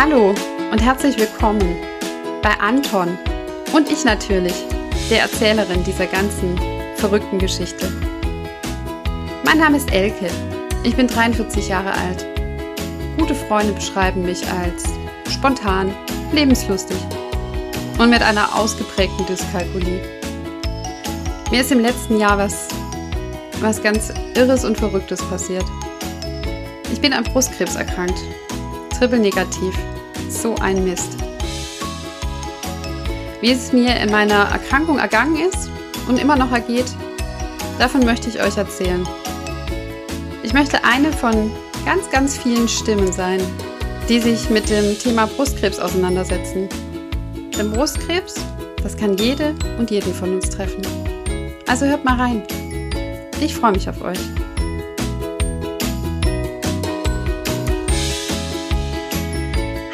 Hallo und herzlich willkommen bei Anton und ich natürlich, der Erzählerin dieser ganzen verrückten Geschichte. Mein Name ist Elke, ich bin 43 Jahre alt. Gute Freunde beschreiben mich als spontan, lebenslustig und mit einer ausgeprägten Dyskalkulie. Mir ist im letzten Jahr was, was ganz Irres und Verrücktes passiert. Ich bin an Brustkrebs erkrankt. Triple negativ. So ein Mist. Wie es mir in meiner Erkrankung ergangen ist und immer noch ergeht, davon möchte ich euch erzählen. Ich möchte eine von ganz, ganz vielen Stimmen sein, die sich mit dem Thema Brustkrebs auseinandersetzen. Denn Brustkrebs, das kann jede und jeden von uns treffen. Also hört mal rein. Ich freue mich auf euch.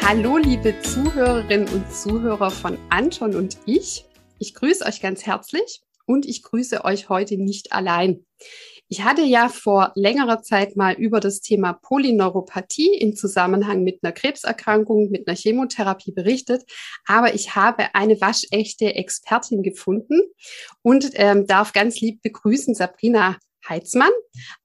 Hallo, liebe Zuhörerinnen und Zuhörer von Anton und ich. Ich grüße euch ganz herzlich und ich grüße euch heute nicht allein. Ich hatte ja vor längerer Zeit mal über das Thema Polyneuropathie im Zusammenhang mit einer Krebserkrankung, mit einer Chemotherapie berichtet, aber ich habe eine waschechte Expertin gefunden und ähm, darf ganz lieb begrüßen Sabrina Heitzmann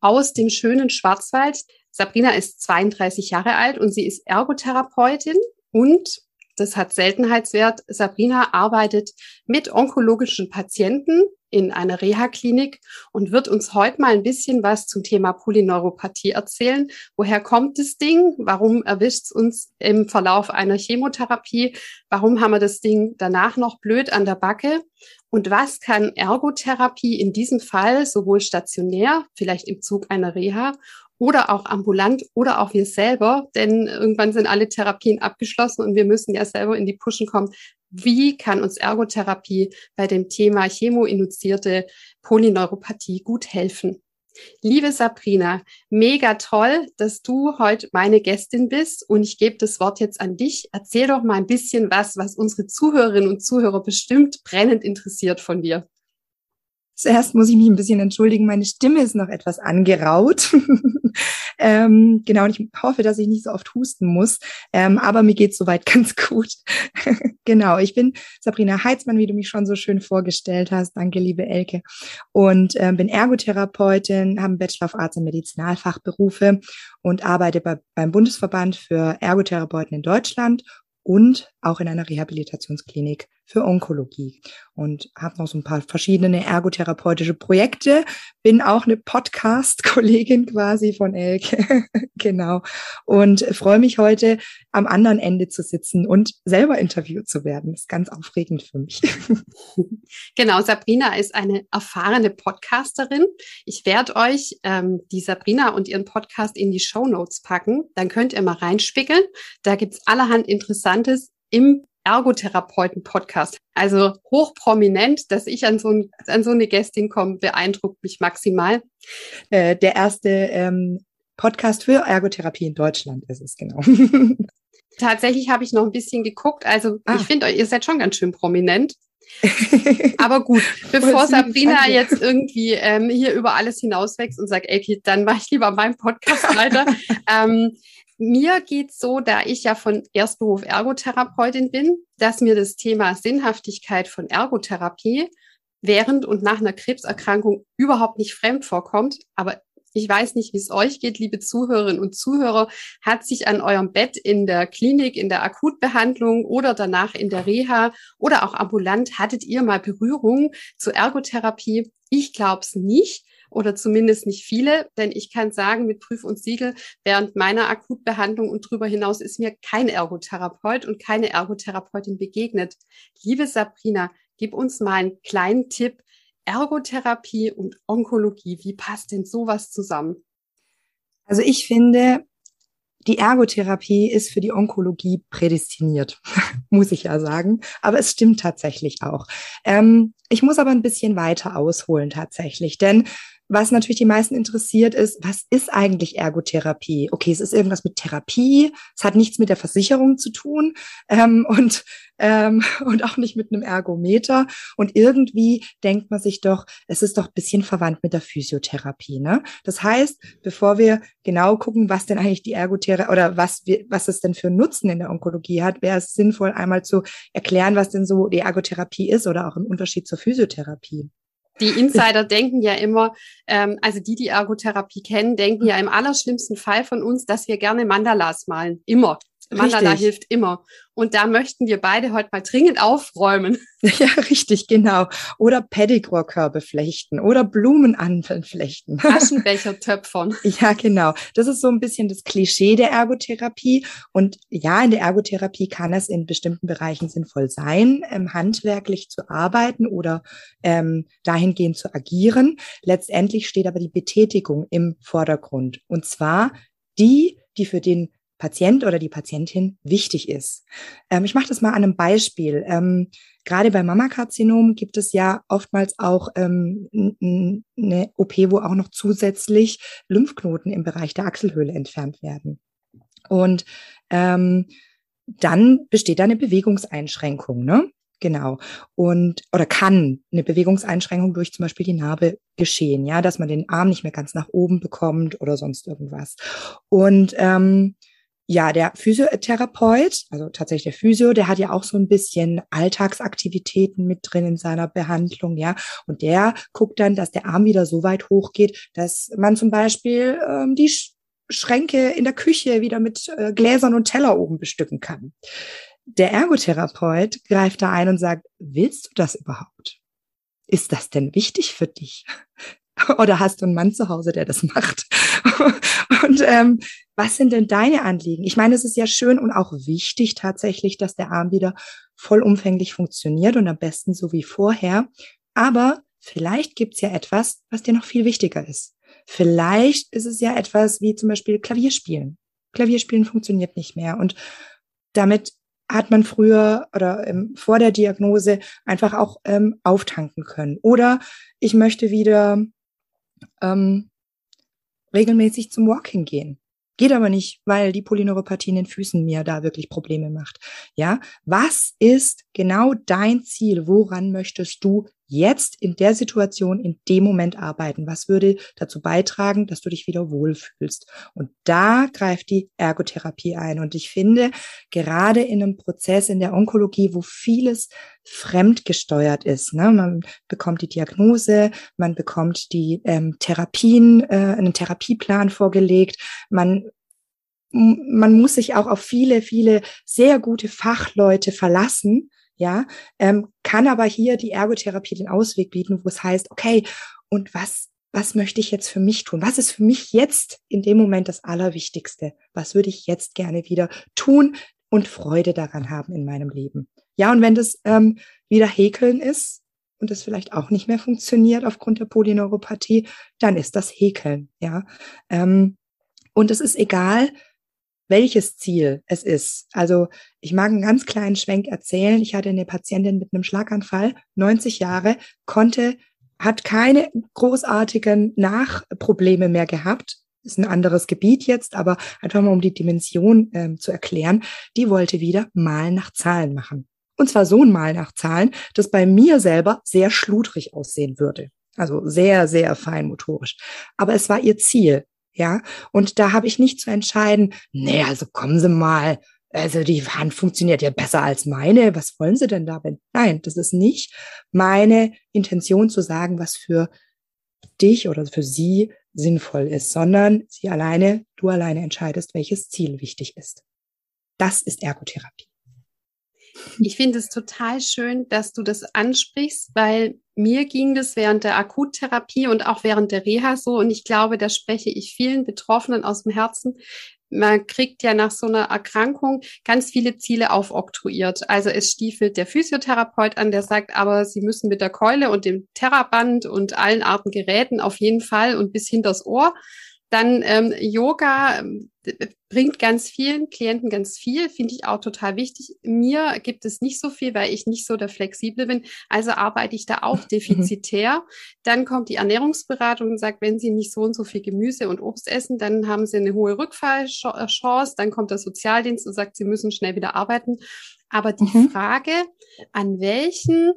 aus dem schönen Schwarzwald. Sabrina ist 32 Jahre alt und sie ist Ergotherapeutin und das hat Seltenheitswert. Sabrina arbeitet mit onkologischen Patienten in einer Reha-Klinik und wird uns heute mal ein bisschen was zum Thema Polyneuropathie erzählen. Woher kommt das Ding? Warum erwischt es uns im Verlauf einer Chemotherapie? Warum haben wir das Ding danach noch blöd an der Backe? Und was kann Ergotherapie in diesem Fall sowohl stationär, vielleicht im Zug einer Reha oder auch ambulant oder auch wir selber, denn irgendwann sind alle Therapien abgeschlossen und wir müssen ja selber in die Pushen kommen. Wie kann uns Ergotherapie bei dem Thema chemoinduzierte Polyneuropathie gut helfen? Liebe Sabrina, mega toll, dass du heute meine Gästin bist und ich gebe das Wort jetzt an dich. Erzähl doch mal ein bisschen was, was unsere Zuhörerinnen und Zuhörer bestimmt brennend interessiert von dir. Zuerst muss ich mich ein bisschen entschuldigen, meine Stimme ist noch etwas angeraut. ähm, genau, und ich hoffe, dass ich nicht so oft husten muss, ähm, aber mir geht soweit ganz gut. genau, ich bin Sabrina Heitzmann, wie du mich schon so schön vorgestellt hast. Danke, liebe Elke. Und ähm, bin Ergotherapeutin, habe einen Bachelor of Arts in Medizinalfachberufe und arbeite bei, beim Bundesverband für Ergotherapeuten in Deutschland und auch in einer Rehabilitationsklinik für Onkologie und habe noch so ein paar verschiedene ergotherapeutische Projekte. Bin auch eine Podcast-Kollegin quasi von Elke, genau. Und freue mich heute am anderen Ende zu sitzen und selber interviewt zu werden. Ist ganz aufregend für mich. Genau, Sabrina ist eine erfahrene Podcasterin. Ich werde euch ähm, die Sabrina und ihren Podcast in die Show Notes packen. Dann könnt ihr mal reinspickeln. Da gibt's allerhand Interessantes im Ergotherapeuten-Podcast. Also hochprominent, dass ich an so, ein, an so eine Gästin komme, beeindruckt mich maximal. Äh, der erste ähm, Podcast für Ergotherapie in Deutschland ist es, genau. Tatsächlich habe ich noch ein bisschen geguckt. Also ah. ich finde, ihr seid schon ganz schön prominent. Aber gut, bevor Sabrina jetzt irgendwie ähm, hier über alles hinauswächst und sagt, ey, dann mache ich lieber meinen Podcast weiter. ähm, mir geht's so, da ich ja von Erstberuf Ergotherapeutin bin, dass mir das Thema Sinnhaftigkeit von Ergotherapie während und nach einer Krebserkrankung überhaupt nicht fremd vorkommt. Aber ich weiß nicht, wie es euch geht, liebe Zuhörerinnen und Zuhörer. Hat sich an eurem Bett in der Klinik, in der Akutbehandlung oder danach in der Reha oder auch ambulant, hattet ihr mal Berührung zur Ergotherapie? Ich glaube es nicht oder zumindest nicht viele, denn ich kann sagen, mit Prüf und Siegel, während meiner Akutbehandlung und darüber hinaus ist mir kein Ergotherapeut und keine Ergotherapeutin begegnet. Liebe Sabrina, gib uns mal einen kleinen Tipp. Ergotherapie und Onkologie, wie passt denn sowas zusammen? Also ich finde, die Ergotherapie ist für die Onkologie prädestiniert, muss ich ja sagen. Aber es stimmt tatsächlich auch. Ähm, ich muss aber ein bisschen weiter ausholen tatsächlich, denn was natürlich die meisten interessiert ist, was ist eigentlich Ergotherapie? Okay, es ist irgendwas mit Therapie, es hat nichts mit der Versicherung zu tun ähm, und, ähm, und auch nicht mit einem Ergometer. Und irgendwie denkt man sich doch, es ist doch ein bisschen verwandt mit der Physiotherapie. Ne? Das heißt, bevor wir genau gucken, was denn eigentlich die Ergotherapie oder was, wir, was es denn für Nutzen in der Onkologie hat, wäre es sinnvoll, einmal zu erklären, was denn so die Ergotherapie ist oder auch im Unterschied zur Physiotherapie. Die Insider denken ja immer, ähm, also die, die Ergotherapie kennen, denken ja im allerschlimmsten Fall von uns, dass wir gerne Mandalas malen. Immer. Mandala richtig. hilft immer. Und da möchten wir beide heute mal dringend aufräumen. Ja, richtig, genau. Oder Pedigree-Körbe flechten oder Blumen anflechten. Aschenbecher töpfern. Ja, genau. Das ist so ein bisschen das Klischee der Ergotherapie. Und ja, in der Ergotherapie kann es in bestimmten Bereichen sinnvoll sein, ähm, handwerklich zu arbeiten oder ähm, dahingehend zu agieren. Letztendlich steht aber die Betätigung im Vordergrund. Und zwar die, die für den Patient oder die Patientin wichtig ist. Ähm, ich mache das mal an einem Beispiel. Ähm, gerade bei Mammakarzinom gibt es ja oftmals auch ähm, eine OP, wo auch noch zusätzlich Lymphknoten im Bereich der Achselhöhle entfernt werden. Und ähm, dann besteht da eine Bewegungseinschränkung, ne? Genau. Und, oder kann eine Bewegungseinschränkung durch zum Beispiel die Narbe geschehen, ja, dass man den Arm nicht mehr ganz nach oben bekommt oder sonst irgendwas. Und ähm, ja, der Physiotherapeut, also tatsächlich der Physio, der hat ja auch so ein bisschen Alltagsaktivitäten mit drin in seiner Behandlung, ja. Und der guckt dann, dass der Arm wieder so weit hochgeht, dass man zum Beispiel ähm, die Schränke in der Küche wieder mit äh, Gläsern und Teller oben bestücken kann. Der Ergotherapeut greift da ein und sagt, willst du das überhaupt? Ist das denn wichtig für dich? Oder hast du einen Mann zu Hause, der das macht? Und ähm, was sind denn deine Anliegen? Ich meine, es ist ja schön und auch wichtig tatsächlich, dass der Arm wieder vollumfänglich funktioniert und am besten so wie vorher. Aber vielleicht gibt's ja etwas, was dir noch viel wichtiger ist. Vielleicht ist es ja etwas wie zum Beispiel Klavierspielen. Klavierspielen funktioniert nicht mehr. Und damit hat man früher oder ähm, vor der Diagnose einfach auch ähm, auftanken können. Oder ich möchte wieder ähm, regelmäßig zum Walking gehen. Geht aber nicht, weil die Polyneuropathie in den Füßen mir da wirklich Probleme macht. Ja, was ist genau dein Ziel? Woran möchtest du jetzt in der Situation, in dem Moment arbeiten? Was würde dazu beitragen, dass du dich wieder wohlfühlst? Und da greift die Ergotherapie ein. Und ich finde, gerade in einem Prozess in der Onkologie, wo vieles fremdgesteuert ist, ne? man bekommt die Diagnose, man bekommt die ähm, Therapien, äh, einen Therapieplan vorgelegt, man man muss sich auch auf viele, viele sehr gute Fachleute verlassen, ja, ähm, kann aber hier die Ergotherapie den Ausweg bieten, wo es heißt, okay, und was, was möchte ich jetzt für mich tun? Was ist für mich jetzt in dem Moment das Allerwichtigste? Was würde ich jetzt gerne wieder tun und Freude daran haben in meinem Leben? Ja, und wenn das ähm, wieder Häkeln ist und das vielleicht auch nicht mehr funktioniert aufgrund der Polyneuropathie, dann ist das Häkeln, ja. Ähm, und es ist egal, welches Ziel es ist. Also ich mag einen ganz kleinen Schwenk erzählen. Ich hatte eine Patientin mit einem Schlaganfall, 90 Jahre, konnte, hat keine großartigen Nachprobleme mehr gehabt. Ist ein anderes Gebiet jetzt, aber einfach mal um die Dimension ähm, zu erklären. Die wollte wieder Malen nach Zahlen machen. Und zwar so ein Mal nach Zahlen, das bei mir selber sehr schludrig aussehen würde. Also sehr, sehr fein motorisch. Aber es war ihr Ziel. Ja, und da habe ich nicht zu entscheiden, nee, also kommen Sie mal, also die Hand funktioniert ja besser als meine, was wollen Sie denn damit? Nein, das ist nicht meine Intention zu sagen, was für dich oder für sie sinnvoll ist, sondern sie alleine, du alleine entscheidest, welches Ziel wichtig ist. Das ist Ergotherapie. Ich finde es total schön, dass du das ansprichst, weil mir ging das während der Akuttherapie und auch während der Reha so. Und ich glaube, da spreche ich vielen Betroffenen aus dem Herzen. Man kriegt ja nach so einer Erkrankung ganz viele Ziele aufoktroyiert. Also es stiefelt der Physiotherapeut an, der sagt, aber Sie müssen mit der Keule und dem Terraband und allen Arten Geräten auf jeden Fall und bis hinters Ohr. Dann ähm, Yoga ähm, bringt ganz vielen Klienten ganz viel, finde ich auch total wichtig. Mir gibt es nicht so viel, weil ich nicht so der Flexible bin. Also arbeite ich da auch defizitär. Dann kommt die Ernährungsberatung und sagt, wenn Sie nicht so und so viel Gemüse und Obst essen, dann haben Sie eine hohe Rückfallchance. Dann kommt der Sozialdienst und sagt, Sie müssen schnell wieder arbeiten. Aber die mhm. Frage, an welchen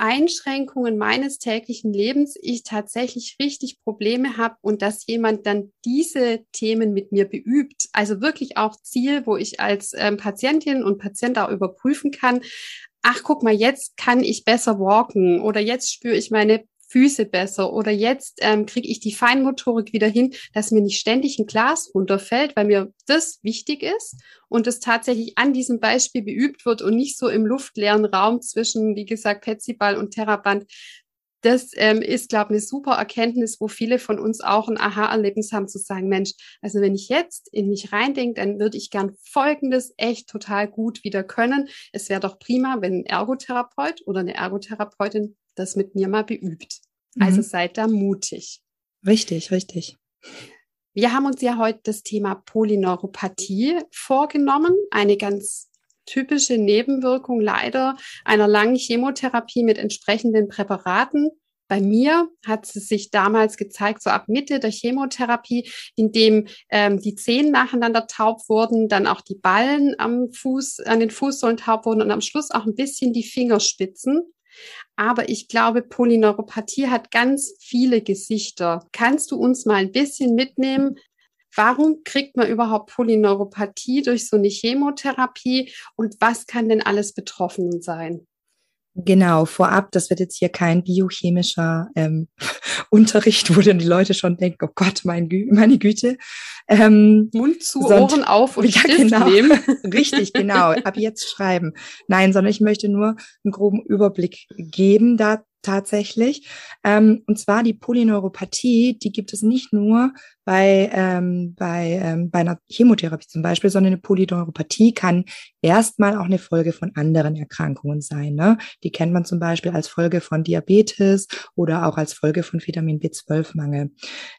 Einschränkungen meines täglichen Lebens ich tatsächlich richtig Probleme habe und dass jemand dann diese Themen mit mir beübt. Also wirklich auch Ziel, wo ich als ähm, Patientin und Patient auch überprüfen kann, ach guck mal, jetzt kann ich besser walken oder jetzt spüre ich meine Füße besser oder jetzt ähm, kriege ich die Feinmotorik wieder hin, dass mir nicht ständig ein Glas runterfällt, weil mir das wichtig ist und es tatsächlich an diesem Beispiel beübt wird und nicht so im luftleeren Raum zwischen, wie gesagt, Petsyball und Terraband. Das ähm, ist, glaube ich, eine super Erkenntnis, wo viele von uns auch ein Aha-Erlebnis haben, zu sagen, Mensch, also wenn ich jetzt in mich reindenke, dann würde ich gern Folgendes echt total gut wieder können. Es wäre doch prima, wenn ein Ergotherapeut oder eine Ergotherapeutin das mit mir mal beübt. Also mhm. Seid da mutig. Richtig, richtig. Wir haben uns ja heute das Thema Polyneuropathie vorgenommen, eine ganz typische Nebenwirkung leider einer langen Chemotherapie mit entsprechenden Präparaten. Bei mir hat es sich damals gezeigt, so ab Mitte der Chemotherapie, indem ähm, die Zehen nacheinander taub wurden, dann auch die Ballen am Fuß, an den Fußsohlen taub wurden und am Schluss auch ein bisschen die Fingerspitzen. Aber ich glaube, Polyneuropathie hat ganz viele Gesichter. Kannst du uns mal ein bisschen mitnehmen? Warum kriegt man überhaupt Polyneuropathie durch so eine Chemotherapie und was kann denn alles betroffen sein? Genau, vorab, das wird jetzt hier kein biochemischer ähm, Unterricht, wo dann die Leute schon denken, oh Gott, mein Gü meine Güte. Ähm, Mund zu, Ohren auf und ja, Stift genau. nehmen. Richtig, genau. Ab jetzt schreiben. Nein, sondern ich möchte nur einen groben Überblick geben da tatsächlich. Ähm, und zwar die Polyneuropathie, die gibt es nicht nur bei, ähm, bei, ähm, bei einer Chemotherapie zum Beispiel, sondern eine Polyneuropathie kann erstmal auch eine Folge von anderen Erkrankungen sein. Ne? Die kennt man zum Beispiel als Folge von Diabetes oder auch als Folge von Vitamin B12-Mangel.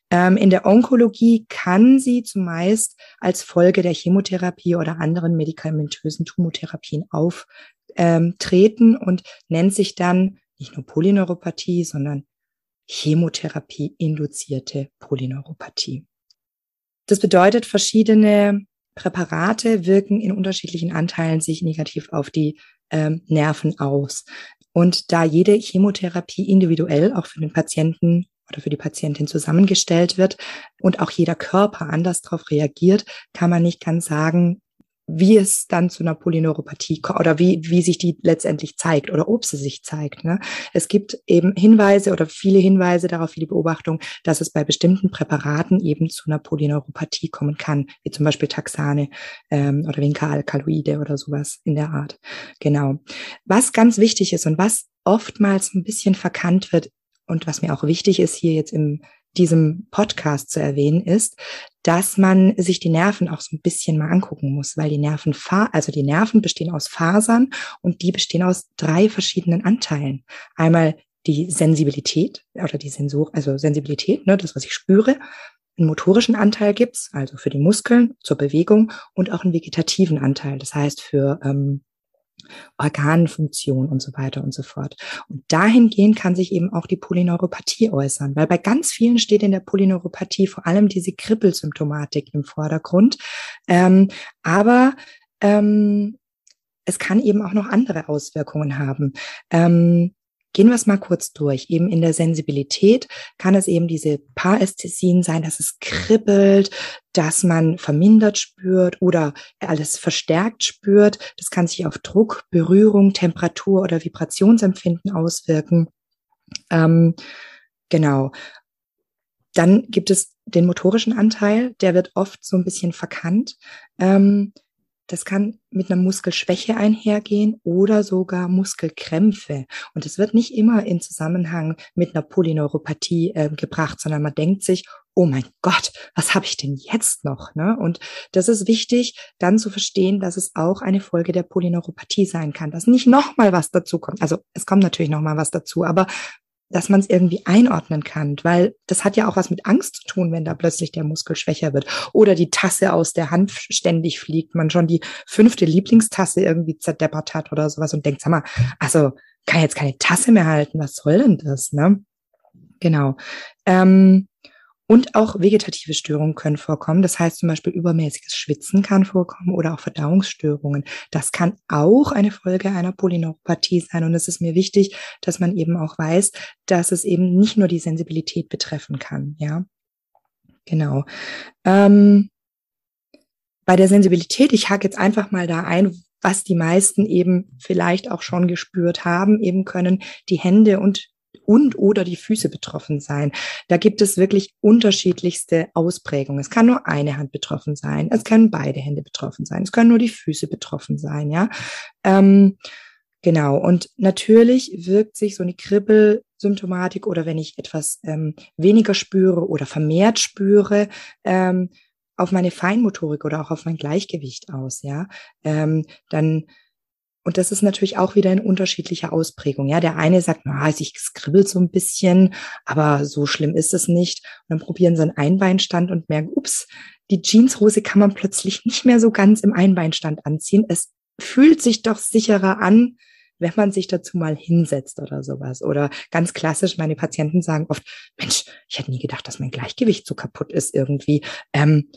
Ähm, in der Onkologie kann sie zumeist als Folge der Chemotherapie oder anderen medikamentösen Tumotherapien auftreten und nennt sich dann nicht nur Polyneuropathie, sondern Chemotherapie-induzierte Polyneuropathie. Das bedeutet, verschiedene Präparate wirken in unterschiedlichen Anteilen sich negativ auf die ähm, Nerven aus. Und da jede Chemotherapie individuell auch für den Patienten oder für die Patientin zusammengestellt wird und auch jeder Körper anders darauf reagiert, kann man nicht ganz sagen, wie es dann zu einer Polyneuropathie oder wie, wie sich die letztendlich zeigt oder ob sie sich zeigt. Ne? Es gibt eben Hinweise oder viele Hinweise darauf, viele Beobachtungen, dass es bei bestimmten Präparaten eben zu einer Polyneuropathie kommen kann, wie zum Beispiel Taxane ähm, oder Vinca-Alkaloide oder sowas in der Art. Genau. Was ganz wichtig ist und was oftmals ein bisschen verkannt wird und was mir auch wichtig ist hier jetzt im diesem Podcast zu erwähnen ist, dass man sich die Nerven auch so ein bisschen mal angucken muss, weil die Nerven, also die Nerven bestehen aus Fasern und die bestehen aus drei verschiedenen Anteilen. Einmal die Sensibilität oder die Sensor, also Sensibilität, ne, das, was ich spüre. Einen motorischen Anteil gibt's, also für die Muskeln, zur Bewegung und auch einen vegetativen Anteil, das heißt für ähm, Organfunktion und so weiter und so fort. Und dahingehend kann sich eben auch die Polyneuropathie äußern, weil bei ganz vielen steht in der Polyneuropathie vor allem diese Kribbelsymptomatik im Vordergrund. Ähm, aber ähm, es kann eben auch noch andere Auswirkungen haben. Ähm, Gehen wir es mal kurz durch. Eben in der Sensibilität kann es eben diese Parästhesien sein, dass es kribbelt, dass man vermindert spürt oder alles verstärkt spürt. Das kann sich auf Druck, Berührung, Temperatur oder Vibrationsempfinden auswirken. Ähm, genau. Dann gibt es den motorischen Anteil, der wird oft so ein bisschen verkannt. Ähm, das kann mit einer Muskelschwäche einhergehen oder sogar Muskelkrämpfe. Und es wird nicht immer in Zusammenhang mit einer Polyneuropathie äh, gebracht, sondern man denkt sich, oh mein Gott, was habe ich denn jetzt noch? Ne? Und das ist wichtig, dann zu verstehen, dass es auch eine Folge der Polyneuropathie sein kann, dass nicht nochmal was dazu kommt. Also es kommt natürlich nochmal was dazu, aber dass man es irgendwie einordnen kann, weil das hat ja auch was mit Angst zu tun, wenn da plötzlich der Muskel schwächer wird oder die Tasse aus der Hand ständig fliegt, man schon die fünfte Lieblingstasse irgendwie zerdeppert hat oder sowas und denkt, sag mal, also kann jetzt keine Tasse mehr halten, was soll denn das, ne? Genau. Ähm, und auch vegetative Störungen können vorkommen. Das heißt zum Beispiel übermäßiges Schwitzen kann vorkommen oder auch Verdauungsstörungen. Das kann auch eine Folge einer Polyneuropathie sein. Und es ist mir wichtig, dass man eben auch weiß, dass es eben nicht nur die Sensibilität betreffen kann. Ja, genau. Ähm, bei der Sensibilität, ich hake jetzt einfach mal da ein, was die meisten eben vielleicht auch schon gespürt haben, eben können die Hände und und oder die Füße betroffen sein. Da gibt es wirklich unterschiedlichste Ausprägungen. Es kann nur eine Hand betroffen sein, es können beide Hände betroffen sein, es können nur die Füße betroffen sein, ja. Ähm, genau. Und natürlich wirkt sich so eine Kribbelsymptomatik oder wenn ich etwas ähm, weniger spüre oder vermehrt spüre, ähm, auf meine Feinmotorik oder auch auf mein Gleichgewicht aus, ja. Ähm, dann und das ist natürlich auch wieder in unterschiedlicher Ausprägung. Ja, der eine sagt, na, ich skribbelt so ein bisschen, aber so schlimm ist es nicht. Und dann probieren sie einen Einbeinstand und merken, ups, die Jeanshose kann man plötzlich nicht mehr so ganz im Einbeinstand anziehen. Es fühlt sich doch sicherer an, wenn man sich dazu mal hinsetzt oder sowas. Oder ganz klassisch, meine Patienten sagen oft, Mensch, ich hätte nie gedacht, dass mein Gleichgewicht so kaputt ist irgendwie. Ähm,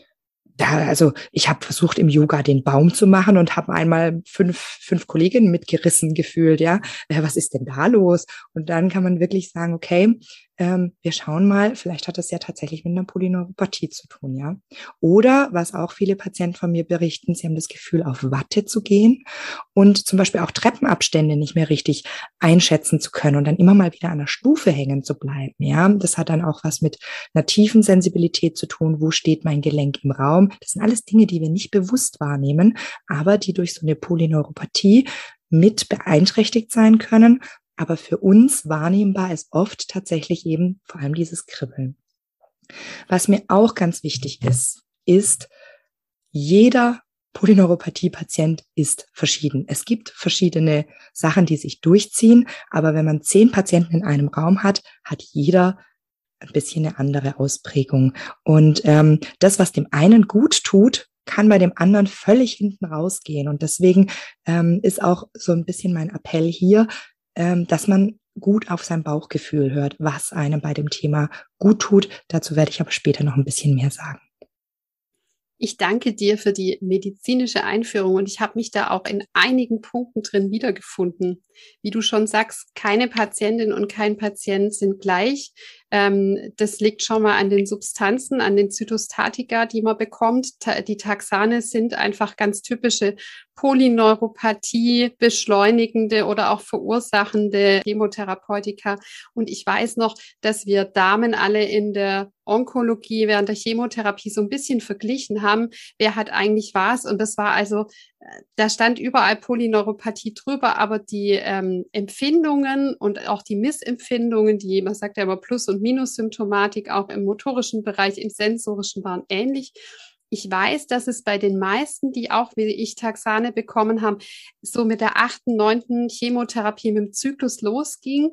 da, also ich habe versucht im Yoga den Baum zu machen und habe einmal fünf, fünf Kolleginnen mitgerissen gefühlt, ja. Äh, was ist denn da los? Und dann kann man wirklich sagen, okay, ähm, wir schauen mal, vielleicht hat das ja tatsächlich mit einer Polyneuropathie zu tun, ja. Oder was auch viele Patienten von mir berichten, sie haben das Gefühl, auf Watte zu gehen und zum Beispiel auch Treppenabstände nicht mehr richtig einschätzen zu können und dann immer mal wieder an der Stufe hängen zu bleiben, ja. Das hat dann auch was mit einer tiefen Sensibilität zu tun. Wo steht mein Gelenk im Raum? Das sind alles Dinge, die wir nicht bewusst wahrnehmen, aber die durch so eine Polyneuropathie mit beeinträchtigt sein können aber für uns wahrnehmbar ist oft tatsächlich eben vor allem dieses Kribbeln. Was mir auch ganz wichtig ist, ist, jeder Polyneuropathie-Patient ist verschieden. Es gibt verschiedene Sachen, die sich durchziehen, aber wenn man zehn Patienten in einem Raum hat, hat jeder ein bisschen eine andere Ausprägung. Und ähm, das, was dem einen gut tut, kann bei dem anderen völlig hinten rausgehen. Und deswegen ähm, ist auch so ein bisschen mein Appell hier, dass man gut auf sein Bauchgefühl hört, was einem bei dem Thema gut tut. Dazu werde ich aber später noch ein bisschen mehr sagen. Ich danke dir für die medizinische Einführung und ich habe mich da auch in einigen Punkten drin wiedergefunden. Wie du schon sagst, keine Patientin und kein Patient sind gleich. Ähm, das liegt schon mal an den Substanzen, an den Zytostatika, die man bekommt. die Taxane sind einfach ganz typische Polyneuropathie beschleunigende oder auch verursachende Chemotherapeutika. Und ich weiß noch, dass wir Damen alle in der Onkologie während der Chemotherapie so ein bisschen verglichen haben, wer hat eigentlich was. Und das war also, äh, da stand überall Polyneuropathie drüber, aber die ähm, Empfindungen und auch die Missempfindungen, die, man sagt ja immer Plus- und Minus-Symptomatik, auch im motorischen Bereich, im sensorischen waren ähnlich. Ich weiß, dass es bei den meisten, die auch wie ich Taxane bekommen haben, so mit der achten, neunten Chemotherapie mit dem Zyklus losging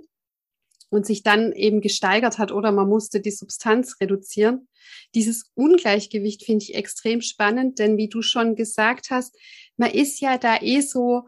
und sich dann eben gesteigert hat oder man musste die Substanz reduzieren. Dieses Ungleichgewicht finde ich extrem spannend, denn wie du schon gesagt hast, man ist ja da eh so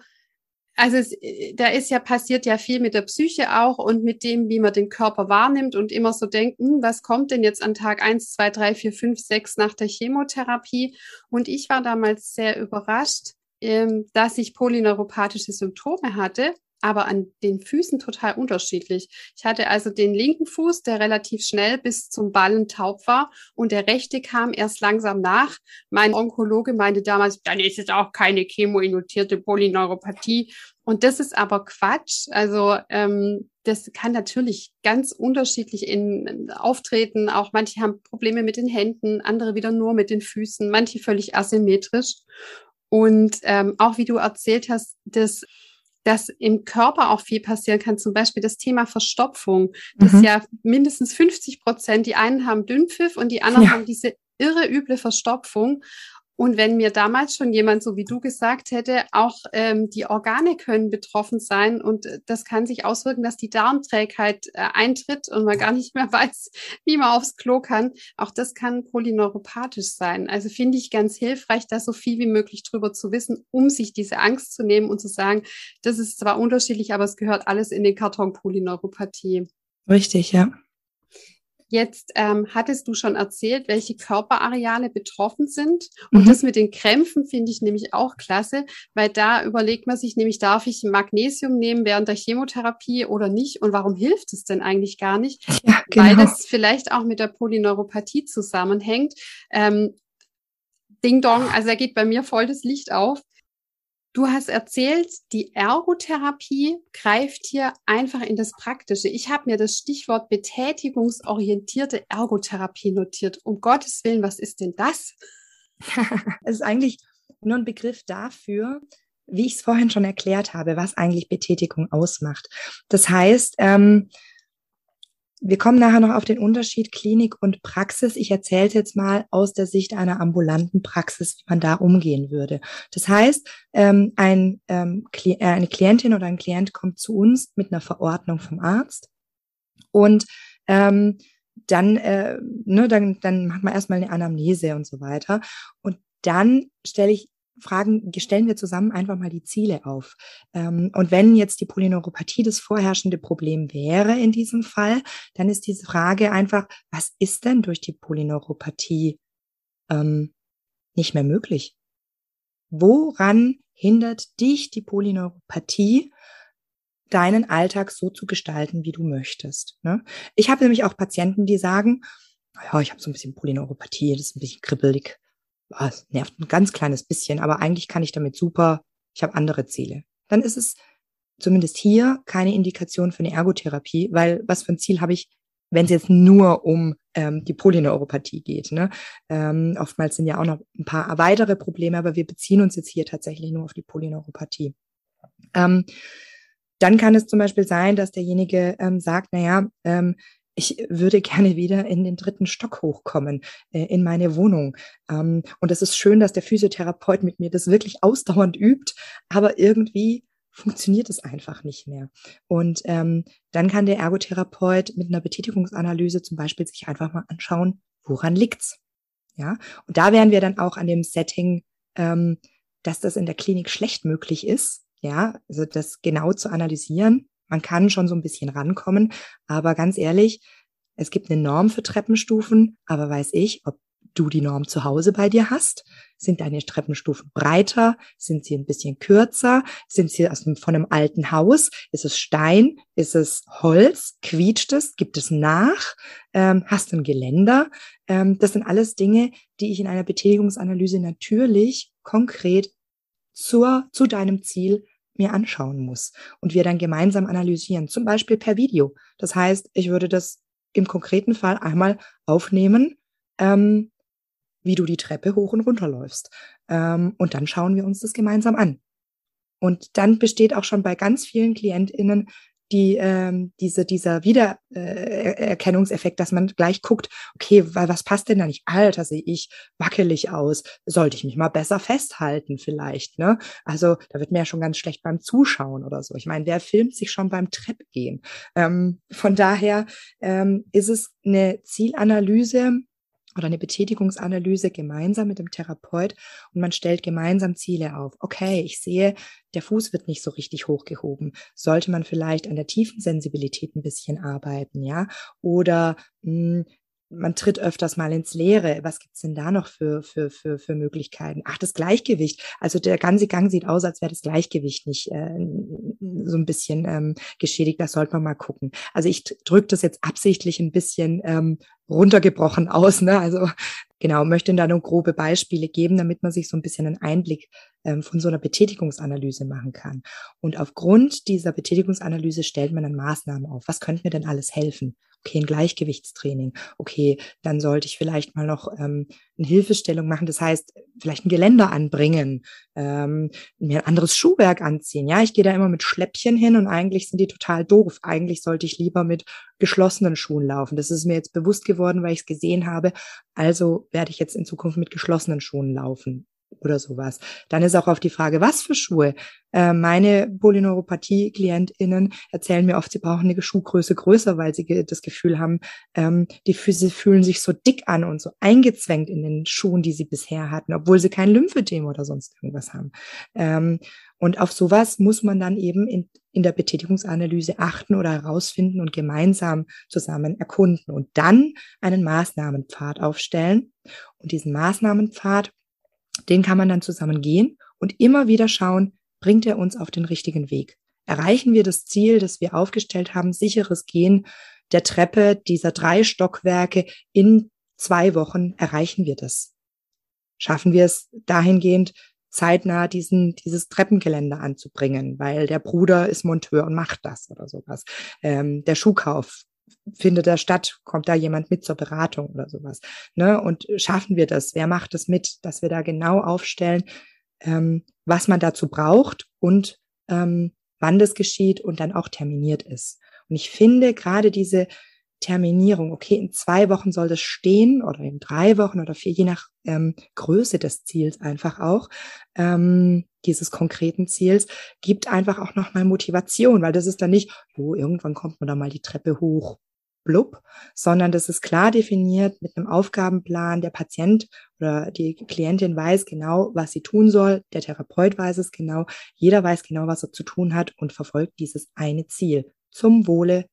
also es, äh, da ist ja passiert ja viel mit der Psyche auch und mit dem, wie man den Körper wahrnimmt und immer so denkt, hm, was kommt denn jetzt an Tag eins, zwei, drei, vier, fünf, sechs nach der Chemotherapie? Und ich war damals sehr überrascht, ähm, dass ich polyneuropathische Symptome hatte aber an den Füßen total unterschiedlich. Ich hatte also den linken Fuß, der relativ schnell bis zum Ballen taub war und der rechte kam erst langsam nach. Mein Onkologe meinte damals, dann ist es auch keine chemoinnotierte Polyneuropathie. Und das ist aber Quatsch. Also ähm, das kann natürlich ganz unterschiedlich in, auftreten. Auch manche haben Probleme mit den Händen, andere wieder nur mit den Füßen, manche völlig asymmetrisch. Und ähm, auch wie du erzählt hast, das dass im Körper auch viel passieren kann. Zum Beispiel das Thema Verstopfung. Das mhm. ist ja mindestens 50 Prozent. Die einen haben Dünnpfiff und die anderen ja. haben diese irre üble Verstopfung. Und wenn mir damals schon jemand, so wie du gesagt hätte, auch ähm, die Organe können betroffen sein und äh, das kann sich auswirken, dass die Darmträgheit äh, eintritt und man gar nicht mehr weiß, wie man aufs Klo kann. Auch das kann polyneuropathisch sein. Also finde ich ganz hilfreich, da so viel wie möglich drüber zu wissen, um sich diese Angst zu nehmen und zu sagen, das ist zwar unterschiedlich, aber es gehört alles in den Karton Polyneuropathie. Richtig, ja. Jetzt ähm, hattest du schon erzählt, welche Körperareale betroffen sind. Und mhm. das mit den Krämpfen finde ich nämlich auch klasse, weil da überlegt man sich nämlich, darf ich Magnesium nehmen während der Chemotherapie oder nicht? Und warum hilft es denn eigentlich gar nicht? Ja, genau. Weil das vielleicht auch mit der Polyneuropathie zusammenhängt. Ähm, Ding Dong, also da geht bei mir voll das Licht auf. Du hast erzählt, die Ergotherapie greift hier einfach in das Praktische. Ich habe mir das Stichwort betätigungsorientierte Ergotherapie notiert. Um Gottes Willen, was ist denn das? es ist eigentlich nur ein Begriff dafür, wie ich es vorhin schon erklärt habe, was eigentlich Betätigung ausmacht. Das heißt, ähm, wir kommen nachher noch auf den Unterschied Klinik und Praxis. Ich erzähle jetzt mal aus der Sicht einer ambulanten Praxis, wie man da umgehen würde. Das heißt, ähm, ein, ähm, äh, eine Klientin oder ein Klient kommt zu uns mit einer Verordnung vom Arzt und ähm, dann, äh, ne, dann, dann macht man erstmal eine Anamnese und so weiter. Und dann stelle ich fragen, stellen wir zusammen einfach mal die Ziele auf. Ähm, und wenn jetzt die Polyneuropathie das vorherrschende Problem wäre in diesem Fall, dann ist diese Frage einfach, was ist denn durch die Polyneuropathie ähm, nicht mehr möglich? Woran hindert dich die Polyneuropathie, deinen Alltag so zu gestalten, wie du möchtest? Ne? Ich habe nämlich auch Patienten, die sagen, ja, ich habe so ein bisschen Polyneuropathie, das ist ein bisschen kribbelig es nervt ein ganz kleines bisschen, aber eigentlich kann ich damit super, ich habe andere Ziele. Dann ist es zumindest hier keine Indikation für eine Ergotherapie, weil was für ein Ziel habe ich, wenn es jetzt nur um ähm, die Polyneuropathie geht. Ne? Ähm, oftmals sind ja auch noch ein paar weitere Probleme, aber wir beziehen uns jetzt hier tatsächlich nur auf die Polyneuropathie. Ähm, dann kann es zum Beispiel sein, dass derjenige ähm, sagt, naja, ähm, ich würde gerne wieder in den dritten Stock hochkommen, äh, in meine Wohnung. Ähm, und es ist schön, dass der Physiotherapeut mit mir das wirklich ausdauernd übt, aber irgendwie funktioniert es einfach nicht mehr. Und ähm, dann kann der Ergotherapeut mit einer Betätigungsanalyse zum Beispiel sich einfach mal anschauen, woran liegt's? Ja, und da wären wir dann auch an dem Setting, ähm, dass das in der Klinik schlecht möglich ist. Ja, also das genau zu analysieren man kann schon so ein bisschen rankommen, aber ganz ehrlich, es gibt eine Norm für Treppenstufen, aber weiß ich, ob du die Norm zu Hause bei dir hast? Sind deine Treppenstufen breiter? Sind sie ein bisschen kürzer? Sind sie aus einem, von einem alten Haus? Ist es Stein? Ist es Holz? Quietscht es? Gibt es nach? Ähm, hast du ein Geländer? Ähm, das sind alles Dinge, die ich in einer Betätigungsanalyse natürlich konkret zur, zu deinem Ziel mir anschauen muss und wir dann gemeinsam analysieren, zum Beispiel per Video. Das heißt, ich würde das im konkreten Fall einmal aufnehmen, ähm, wie du die Treppe hoch und runter läufst. Ähm, und dann schauen wir uns das gemeinsam an. Und dann besteht auch schon bei ganz vielen KlientInnen die ähm, diese dieser Wiedererkennungseffekt, dass man gleich guckt, okay, was passt denn da nicht? Alter, sehe ich wackelig aus. Sollte ich mich mal besser festhalten vielleicht, ne? Also da wird mir ja schon ganz schlecht beim Zuschauen oder so. Ich meine, wer filmt sich schon beim Treppgehen? Ähm, von daher ähm, ist es eine Zielanalyse, oder eine Betätigungsanalyse gemeinsam mit dem Therapeut und man stellt gemeinsam Ziele auf. Okay, ich sehe, der Fuß wird nicht so richtig hochgehoben. Sollte man vielleicht an der tiefen Sensibilität ein bisschen arbeiten, ja? Oder mh, hm, man tritt öfters mal ins Leere. Was gibt's denn da noch für, für, für, für Möglichkeiten? Ach, das Gleichgewicht. Also der ganze Gang sieht aus, als wäre das Gleichgewicht nicht äh, so ein bisschen ähm, geschädigt. Das sollte man mal gucken. Also ich drücke das jetzt absichtlich ein bisschen ähm, runtergebrochen aus. Ne? Also genau, möchte da nur grobe Beispiele geben, damit man sich so ein bisschen einen Einblick ähm, von so einer Betätigungsanalyse machen kann. Und aufgrund dieser Betätigungsanalyse stellt man dann Maßnahmen auf. Was könnte mir denn alles helfen? Okay, ein Gleichgewichtstraining, okay, dann sollte ich vielleicht mal noch ähm, eine Hilfestellung machen, das heißt, vielleicht ein Geländer anbringen, ähm, mir ein anderes Schuhwerk anziehen. Ja, ich gehe da immer mit Schläppchen hin und eigentlich sind die total doof. Eigentlich sollte ich lieber mit geschlossenen Schuhen laufen. Das ist mir jetzt bewusst geworden, weil ich es gesehen habe. Also werde ich jetzt in Zukunft mit geschlossenen Schuhen laufen oder sowas. Dann ist auch auf die Frage, was für Schuhe. Äh, meine Polyneuropathie-KlientInnen erzählen mir oft, sie brauchen eine Schuhgröße größer, weil sie das Gefühl haben, ähm, die Füße fühlen sich so dick an und so eingezwängt in den Schuhen, die sie bisher hatten, obwohl sie kein Lymphedem oder sonst irgendwas haben. Ähm, und auf sowas muss man dann eben in, in der Betätigungsanalyse achten oder herausfinden und gemeinsam zusammen erkunden und dann einen Maßnahmenpfad aufstellen. Und diesen Maßnahmenpfad den kann man dann zusammen gehen und immer wieder schauen, bringt er uns auf den richtigen Weg? Erreichen wir das Ziel, das wir aufgestellt haben, sicheres Gehen der Treppe dieser drei Stockwerke in zwei Wochen? Erreichen wir das? Schaffen wir es dahingehend, zeitnah diesen, dieses Treppengeländer anzubringen, weil der Bruder ist Monteur und macht das oder sowas. Ähm, der Schuhkauf findet da statt? Kommt da jemand mit zur Beratung oder sowas? Ne? Und schaffen wir das? Wer macht das mit, dass wir da genau aufstellen, ähm, was man dazu braucht und ähm, wann das geschieht und dann auch terminiert ist. Und ich finde gerade diese Terminierung, okay, in zwei Wochen soll das stehen oder in drei Wochen oder vier, je nach ähm, Größe des Ziels einfach auch, ähm, dieses konkreten Ziels, gibt einfach auch nochmal Motivation, weil das ist dann nicht, oh, irgendwann kommt man da mal die Treppe hoch, blub, sondern das ist klar definiert mit einem Aufgabenplan. Der Patient oder die Klientin weiß genau, was sie tun soll. Der Therapeut weiß es genau. Jeder weiß genau, was er zu tun hat und verfolgt dieses eine Ziel zum Wohle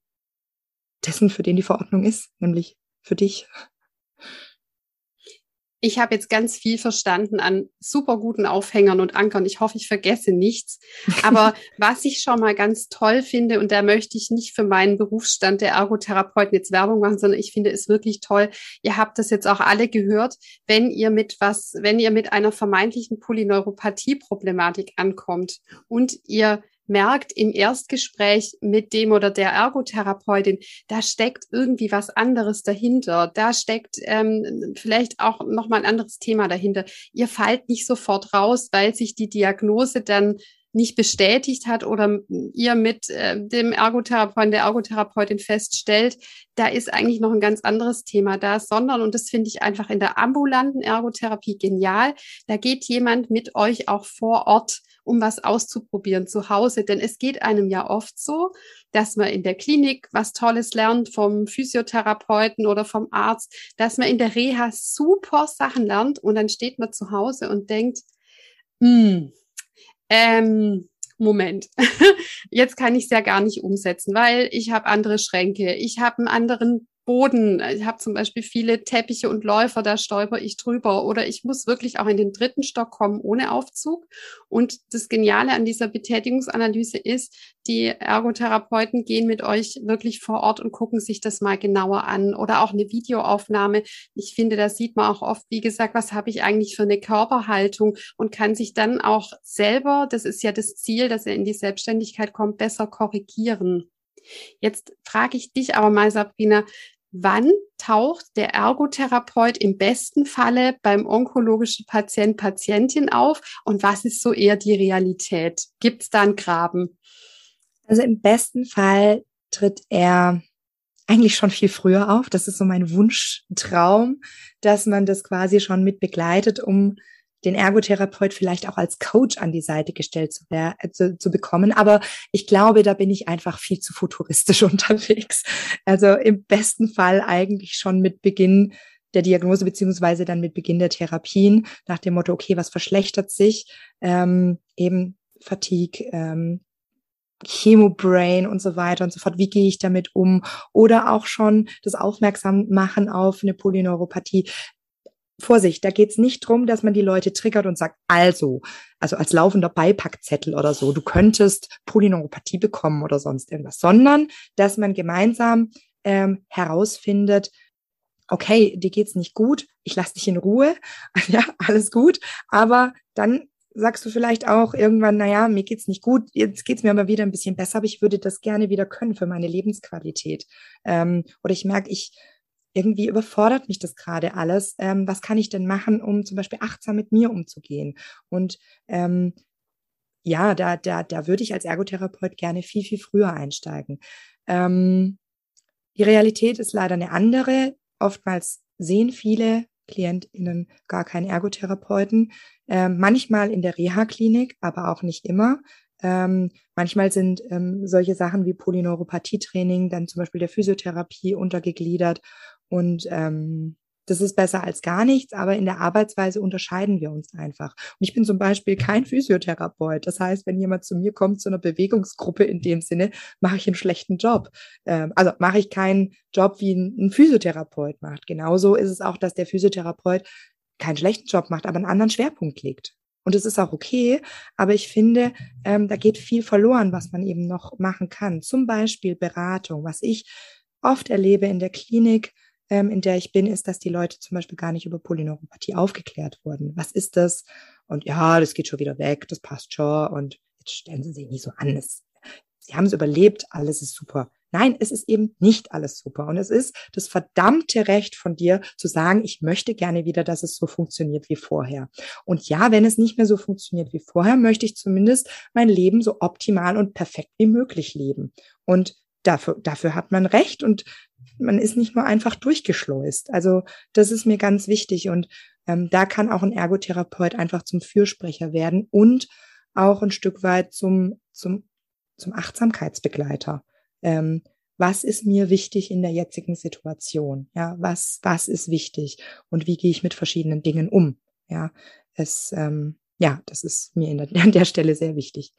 dessen, für den die Verordnung ist, nämlich für dich. Ich habe jetzt ganz viel verstanden an super guten Aufhängern und Ankern. Ich hoffe, ich vergesse nichts. Aber was ich schon mal ganz toll finde, und da möchte ich nicht für meinen Berufsstand der Ergotherapeuten jetzt Werbung machen, sondern ich finde es wirklich toll. Ihr habt das jetzt auch alle gehört. Wenn ihr mit was, wenn ihr mit einer vermeintlichen Polyneuropathie-Problematik ankommt und ihr merkt im Erstgespräch mit dem oder der Ergotherapeutin, da steckt irgendwie was anderes dahinter. Da steckt ähm, vielleicht auch noch mal ein anderes Thema dahinter. Ihr fallt nicht sofort raus, weil sich die Diagnose dann nicht bestätigt hat oder ihr mit äh, dem Ergotherapeuten, der Ergotherapeutin feststellt, da ist eigentlich noch ein ganz anderes Thema da, sondern, und das finde ich einfach in der ambulanten Ergotherapie genial, da geht jemand mit euch auch vor Ort um was auszuprobieren zu Hause. Denn es geht einem ja oft so, dass man in der Klinik was Tolles lernt vom Physiotherapeuten oder vom Arzt, dass man in der Reha super Sachen lernt und dann steht man zu Hause und denkt, hm, ähm, Moment, jetzt kann ich es ja gar nicht umsetzen, weil ich habe andere Schränke, ich habe einen anderen Boden. Ich habe zum Beispiel viele Teppiche und Läufer, da stolper ich drüber. Oder ich muss wirklich auch in den dritten Stock kommen ohne Aufzug. Und das Geniale an dieser Betätigungsanalyse ist, die Ergotherapeuten gehen mit euch wirklich vor Ort und gucken sich das mal genauer an. Oder auch eine Videoaufnahme. Ich finde, da sieht man auch oft, wie gesagt, was habe ich eigentlich für eine Körperhaltung und kann sich dann auch selber, das ist ja das Ziel, dass er in die Selbstständigkeit kommt, besser korrigieren. Jetzt frage ich dich aber mal, Sabrina, wann taucht der Ergotherapeut im besten Falle beim onkologischen Patient, Patientin auf und was ist so eher die Realität? Gibt es da einen Graben? Also im besten Fall tritt er eigentlich schon viel früher auf. Das ist so mein Wunschtraum, dass man das quasi schon mit begleitet, um den Ergotherapeut vielleicht auch als Coach an die Seite gestellt zu, äh, zu, zu bekommen. Aber ich glaube, da bin ich einfach viel zu futuristisch unterwegs. Also im besten Fall eigentlich schon mit Beginn der Diagnose beziehungsweise dann mit Beginn der Therapien nach dem Motto, okay, was verschlechtert sich? Ähm, eben Fatigue, ähm, Chemobrain und so weiter und so fort. Wie gehe ich damit um? Oder auch schon das Aufmerksam machen auf eine Polyneuropathie. Vorsicht, da geht's nicht drum, dass man die Leute triggert und sagt, also, also als laufender Beipackzettel oder so, du könntest Polyneuropathie bekommen oder sonst irgendwas, sondern dass man gemeinsam ähm, herausfindet, okay, dir geht's nicht gut, ich lasse dich in Ruhe, ja, alles gut, aber dann sagst du vielleicht auch irgendwann, naja, mir geht's nicht gut, jetzt geht's mir aber wieder ein bisschen besser, aber ich würde das gerne wieder können für meine Lebensqualität. Ähm, oder ich merke, ich irgendwie überfordert mich das gerade alles. Ähm, was kann ich denn machen, um zum Beispiel achtsam mit mir umzugehen? Und ähm, ja, da, da, da würde ich als Ergotherapeut gerne viel, viel früher einsteigen. Ähm, die Realität ist leider eine andere. Oftmals sehen viele KlientInnen gar keinen Ergotherapeuten. Ähm, manchmal in der Reha-Klinik, aber auch nicht immer. Ähm, manchmal sind ähm, solche Sachen wie Polyneuropathietraining dann zum Beispiel der Physiotherapie untergegliedert und ähm, das ist besser als gar nichts, aber in der Arbeitsweise unterscheiden wir uns einfach. Und ich bin zum Beispiel kein Physiotherapeut. Das heißt, wenn jemand zu mir kommt zu einer Bewegungsgruppe in dem Sinne, mache ich einen schlechten Job. Ähm, also mache ich keinen Job, wie ein Physiotherapeut macht. Genauso ist es auch, dass der Physiotherapeut keinen schlechten Job macht, aber einen anderen Schwerpunkt legt. Und es ist auch okay, aber ich finde, ähm, da geht viel verloren, was man eben noch machen kann. Zum Beispiel Beratung, was ich oft erlebe in der Klinik, ähm, in der ich bin, ist, dass die Leute zum Beispiel gar nicht über Polyneuropathie aufgeklärt wurden. Was ist das? Und ja, das geht schon wieder weg, das passt schon. Und jetzt stellen Sie sich nicht so an. Es, Sie haben es überlebt, alles ist super. Nein, es ist eben nicht alles super. Und es ist das verdammte Recht von dir zu sagen, ich möchte gerne wieder, dass es so funktioniert wie vorher. Und ja, wenn es nicht mehr so funktioniert wie vorher, möchte ich zumindest mein Leben so optimal und perfekt wie möglich leben. Und dafür, dafür hat man Recht und man ist nicht nur einfach durchgeschleust. Also das ist mir ganz wichtig und ähm, da kann auch ein Ergotherapeut einfach zum Fürsprecher werden und auch ein Stück weit zum, zum, zum Achtsamkeitsbegleiter. Ähm, was ist mir wichtig in der jetzigen Situation? Ja, was, was ist wichtig? Und wie gehe ich mit verschiedenen Dingen um? Ja, es, ähm, ja, das ist mir in der, an der Stelle sehr wichtig.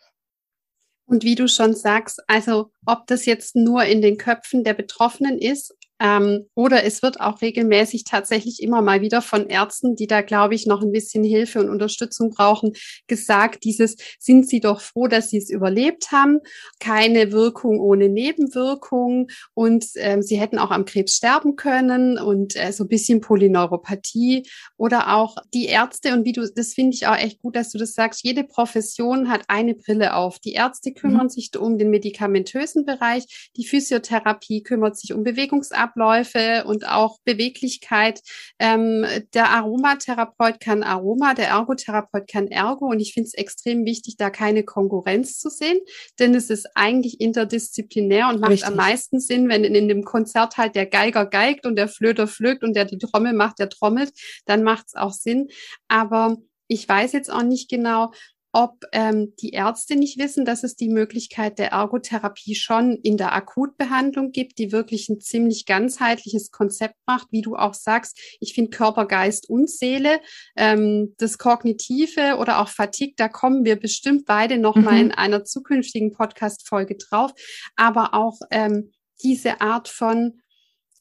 Und wie du schon sagst, also ob das jetzt nur in den Köpfen der Betroffenen ist ähm, oder es wird auch regelmäßig tatsächlich immer mal wieder von Ärzten, die da, glaube ich, noch ein bisschen Hilfe und Unterstützung brauchen, gesagt, dieses sind Sie doch froh, dass Sie es überlebt haben, keine Wirkung ohne Nebenwirkung. Und ähm, Sie hätten auch am Krebs sterben können. Und äh, so ein bisschen Polyneuropathie. Oder auch die Ärzte. Und wie du, das finde ich auch echt gut, dass du das sagst, jede Profession hat eine Brille auf. Die Ärzte kümmern mhm. sich um den medikamentösen Bereich, die Physiotherapie kümmert sich um Bewegungsabläufe, Abläufe und auch Beweglichkeit. Ähm, der Aromatherapeut kann Aroma, der Ergotherapeut kann Ergo und ich finde es extrem wichtig, da keine Konkurrenz zu sehen, denn es ist eigentlich interdisziplinär und macht Richtig. am meisten Sinn, wenn in, in dem Konzert halt der Geiger geigt und der Flöter flögt und der die Trommel macht, der trommelt, dann macht es auch Sinn. Aber ich weiß jetzt auch nicht genau, ob ähm, die Ärzte nicht wissen, dass es die Möglichkeit der Ergotherapie schon in der Akutbehandlung gibt, die wirklich ein ziemlich ganzheitliches Konzept macht, wie du auch sagst. Ich finde Körper, Geist und Seele, ähm, das Kognitive oder auch Fatigue, da kommen wir bestimmt beide noch mhm. mal in einer zukünftigen Podcast-Folge drauf. Aber auch ähm, diese Art von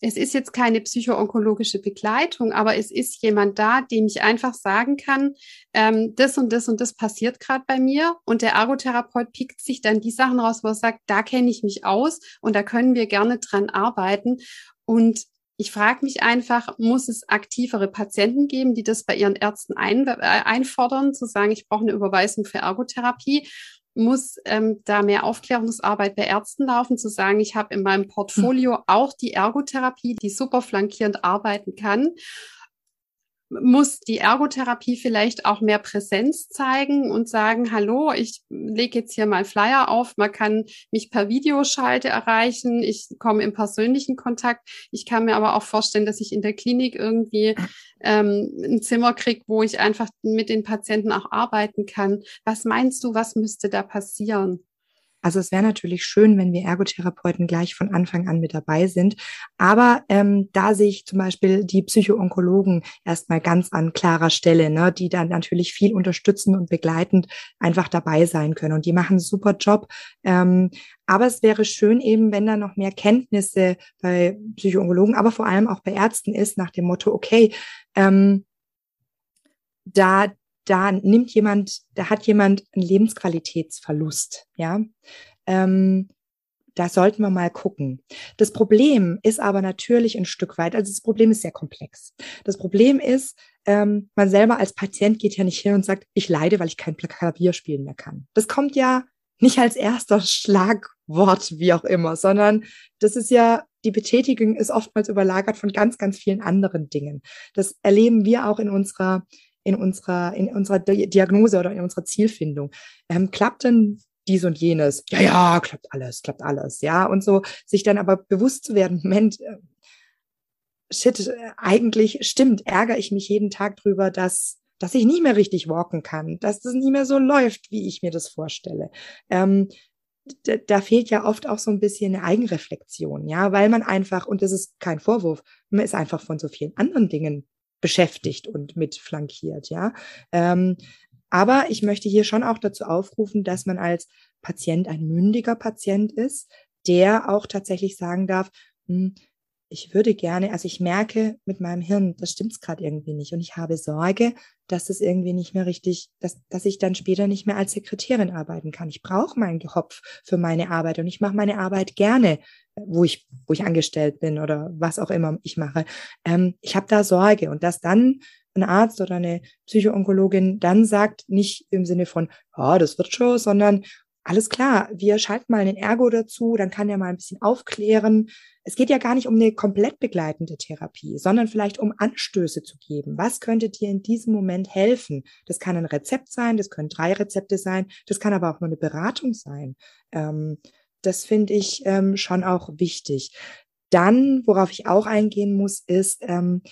es ist jetzt keine psychoonkologische Begleitung, aber es ist jemand da, dem ich einfach sagen kann, ähm, das und das und das passiert gerade bei mir. Und der Ergotherapeut pickt sich dann die Sachen raus, wo er sagt, da kenne ich mich aus und da können wir gerne dran arbeiten. Und ich frage mich einfach, muss es aktivere Patienten geben, die das bei ihren Ärzten ein, äh, einfordern, zu sagen, ich brauche eine Überweisung für Ergotherapie? Muss ähm, da mehr Aufklärungsarbeit bei Ärzten laufen, zu sagen, ich habe in meinem Portfolio auch die Ergotherapie, die super flankierend arbeiten kann muss die Ergotherapie vielleicht auch mehr Präsenz zeigen und sagen, hallo, ich lege jetzt hier mal Flyer auf, man kann mich per Videoschalte erreichen, ich komme im persönlichen Kontakt. Ich kann mir aber auch vorstellen, dass ich in der Klinik irgendwie ähm, ein Zimmer kriege, wo ich einfach mit den Patienten auch arbeiten kann. Was meinst du, was müsste da passieren? Also es wäre natürlich schön, wenn wir Ergotherapeuten gleich von Anfang an mit dabei sind. Aber ähm, da sehe ich zum Beispiel die Psychoonkologen erstmal ganz an klarer Stelle, ne, die dann natürlich viel unterstützend und begleitend einfach dabei sein können. Und die machen einen super Job. Ähm, aber es wäre schön eben, wenn da noch mehr Kenntnisse bei Psychoonkologen, aber vor allem auch bei Ärzten ist, nach dem Motto, okay, ähm, da da nimmt jemand, da hat jemand einen Lebensqualitätsverlust, ja. Ähm, da sollten wir mal gucken. Das Problem ist aber natürlich ein Stück weit, also das Problem ist sehr komplex. Das Problem ist, ähm, man selber als Patient geht ja nicht hin und sagt, ich leide, weil ich kein Klavier spielen mehr kann. Das kommt ja nicht als erster Schlagwort, wie auch immer, sondern das ist ja, die Betätigung ist oftmals überlagert von ganz, ganz vielen anderen Dingen. Das erleben wir auch in unserer, in unserer, in unserer Diagnose oder in unserer Zielfindung. Ähm, klappt denn dies und jenes? Ja, ja, klappt alles, klappt alles, ja. Und so sich dann aber bewusst zu werden, Moment, äh, shit, eigentlich stimmt, ärgere ich mich jeden Tag drüber, dass dass ich nicht mehr richtig walken kann, dass das nicht mehr so läuft, wie ich mir das vorstelle. Ähm, da, da fehlt ja oft auch so ein bisschen eine Eigenreflexion, ja, weil man einfach, und das ist kein Vorwurf, man ist einfach von so vielen anderen Dingen beschäftigt und mit flankiert, ja. Ähm, aber ich möchte hier schon auch dazu aufrufen, dass man als Patient ein mündiger Patient ist, der auch tatsächlich sagen darf, hm, ich würde gerne, also ich merke mit meinem Hirn, das stimmt's gerade irgendwie nicht und ich habe Sorge, dass es irgendwie nicht mehr richtig, dass, dass ich dann später nicht mehr als Sekretärin arbeiten kann. Ich brauche meinen Kopf für meine Arbeit und ich mache meine Arbeit gerne, wo ich, wo ich angestellt bin oder was auch immer ich mache. Ähm, ich habe da Sorge und dass dann ein Arzt oder eine Psychoonkologin dann sagt, nicht im Sinne von, ja, oh, das wird schon, sondern alles klar, wir schalten mal einen Ergo dazu, dann kann er mal ein bisschen aufklären. Es geht ja gar nicht um eine komplett begleitende Therapie, sondern vielleicht um Anstöße zu geben. Was könnte dir in diesem Moment helfen? Das kann ein Rezept sein, das können drei Rezepte sein, das kann aber auch nur eine Beratung sein. Ähm, das finde ich ähm, schon auch wichtig. Dann, worauf ich auch eingehen muss, ist, ähm,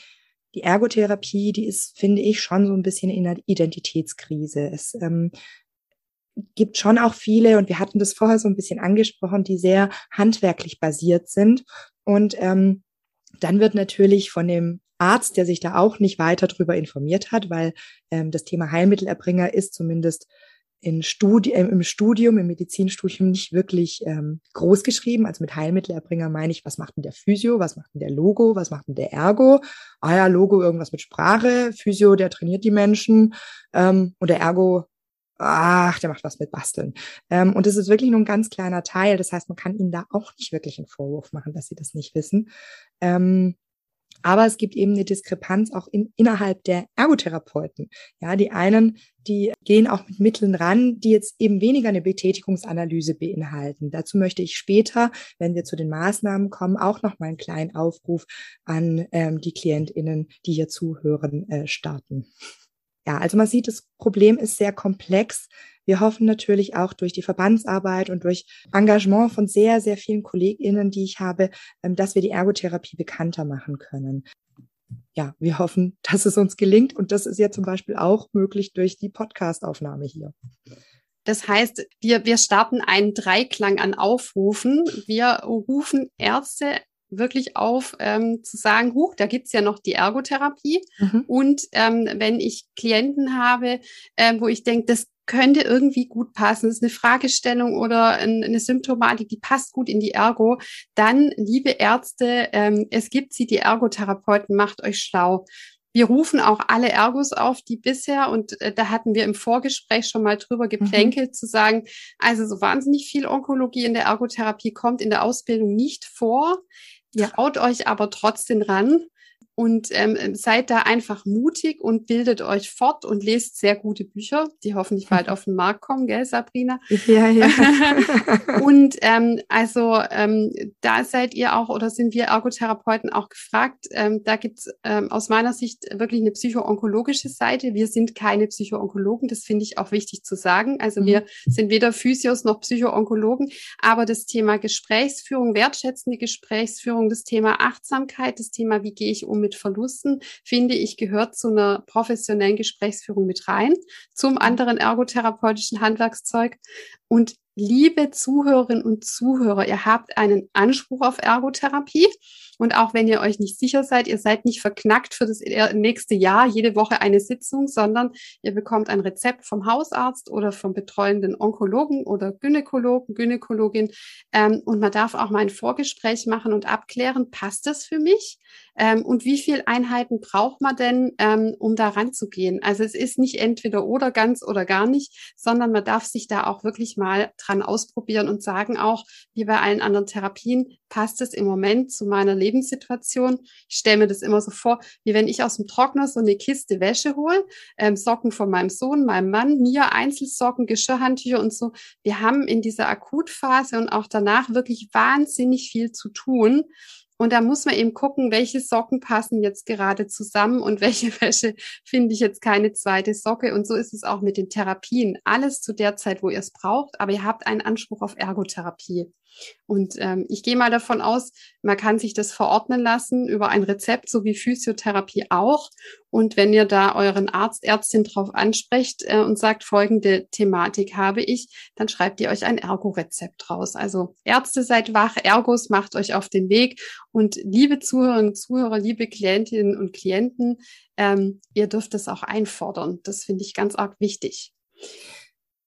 die Ergotherapie, die ist, finde ich, schon so ein bisschen in einer Identitätskrise. Es ähm, gibt schon auch viele, und wir hatten das vorher so ein bisschen angesprochen, die sehr handwerklich basiert sind. Und ähm, dann wird natürlich von dem Arzt, der sich da auch nicht weiter drüber informiert hat, weil ähm, das Thema Heilmittelerbringer ist zumindest in Studi äh, im Studium, im Medizinstudium nicht wirklich ähm, groß geschrieben. Also mit Heilmittelerbringer meine ich, was macht denn der Physio, was macht denn der Logo, was macht denn der Ergo? Ah ja, Logo irgendwas mit Sprache, Physio, der trainiert die Menschen ähm, und der Ergo ach, der macht was mit Basteln. Ähm, und es ist wirklich nur ein ganz kleiner Teil. Das heißt, man kann ihnen da auch nicht wirklich einen Vorwurf machen, dass sie das nicht wissen. Ähm, aber es gibt eben eine Diskrepanz auch in, innerhalb der Ergotherapeuten. Ja, die einen, die gehen auch mit Mitteln ran, die jetzt eben weniger eine Betätigungsanalyse beinhalten. Dazu möchte ich später, wenn wir zu den Maßnahmen kommen, auch noch mal einen kleinen Aufruf an ähm, die KlientInnen, die hier zuhören, äh, starten. Ja, also man sieht, das Problem ist sehr komplex. Wir hoffen natürlich auch durch die Verbandsarbeit und durch Engagement von sehr, sehr vielen KollegInnen, die ich habe, ähm, dass wir die Ergotherapie bekannter machen können. Ja, wir hoffen, dass es uns gelingt und das ist ja zum Beispiel auch möglich durch die Podcastaufnahme hier. Das heißt, wir, wir starten einen Dreiklang an Aufrufen. Wir rufen Ärzte wirklich auf, ähm, zu sagen, huch, da gibt's ja noch die Ergotherapie. Mhm. Und ähm, wenn ich Klienten habe, ähm, wo ich denke, das könnte irgendwie gut passen, das ist eine Fragestellung oder eine Symptomatik, die passt gut in die Ergo, dann, liebe Ärzte, ähm, es gibt sie, die Ergotherapeuten, macht euch schlau. Wir rufen auch alle Ergos auf, die bisher, und äh, da hatten wir im Vorgespräch schon mal drüber geplänkelt, mhm. zu sagen, also so wahnsinnig viel Onkologie in der Ergotherapie kommt in der Ausbildung nicht vor. Ja. Traut euch aber trotzdem ran und ähm, seid da einfach mutig und bildet euch fort und lest sehr gute Bücher, die hoffentlich bald auf den Markt kommen, gell, Sabrina? Ja, ja. und ähm, also ähm, da seid ihr auch oder sind wir Ergotherapeuten auch gefragt. Ähm, da gibt's ähm, aus meiner Sicht wirklich eine psychoonkologische Seite. Wir sind keine Psychoonkologen, das finde ich auch wichtig zu sagen. Also mhm. wir sind weder Physios noch Psychoonkologen, aber das Thema Gesprächsführung, wertschätzende Gesprächsführung, das Thema Achtsamkeit, das Thema, wie gehe ich um mit Verlusten, finde ich, gehört zu einer professionellen Gesprächsführung mit rein, zum mhm. anderen ergotherapeutischen Handwerkszeug. Und liebe Zuhörerinnen und Zuhörer, ihr habt einen Anspruch auf Ergotherapie. Und auch wenn ihr euch nicht sicher seid, ihr seid nicht verknackt für das nächste Jahr, jede Woche eine Sitzung, sondern ihr bekommt ein Rezept vom Hausarzt oder vom betreuenden Onkologen oder Gynäkologen, Gynäkologin. Ähm, und man darf auch mal ein Vorgespräch machen und abklären, passt das für mich? Ähm, und wie viele Einheiten braucht man denn, ähm, um da ranzugehen? Also es ist nicht entweder oder ganz oder gar nicht, sondern man darf sich da auch wirklich mal dran ausprobieren und sagen auch, wie bei allen anderen Therapien, passt es im Moment zu meiner Lebenssituation. Ich stelle mir das immer so vor, wie wenn ich aus dem Trockner so eine Kiste Wäsche hole, ähm, Socken von meinem Sohn, meinem Mann, mir Einzelsocken, Geschirrhandtücher und so. Wir haben in dieser Akutphase und auch danach wirklich wahnsinnig viel zu tun. Und da muss man eben gucken, welche Socken passen jetzt gerade zusammen und welche Wäsche finde ich jetzt keine zweite Socke. Und so ist es auch mit den Therapien. Alles zu der Zeit, wo ihr es braucht, aber ihr habt einen Anspruch auf Ergotherapie. Und ähm, ich gehe mal davon aus, man kann sich das verordnen lassen über ein Rezept, so wie Physiotherapie auch. Und wenn ihr da euren Arzt, Ärztin drauf ansprecht äh, und sagt, folgende Thematik habe ich, dann schreibt ihr euch ein Ergo-Rezept raus. Also Ärzte seid wach, Ergos macht euch auf den Weg. Und liebe Zuhörerinnen und Zuhörer, liebe Klientinnen und Klienten, ähm, ihr dürft es auch einfordern. Das finde ich ganz arg wichtig.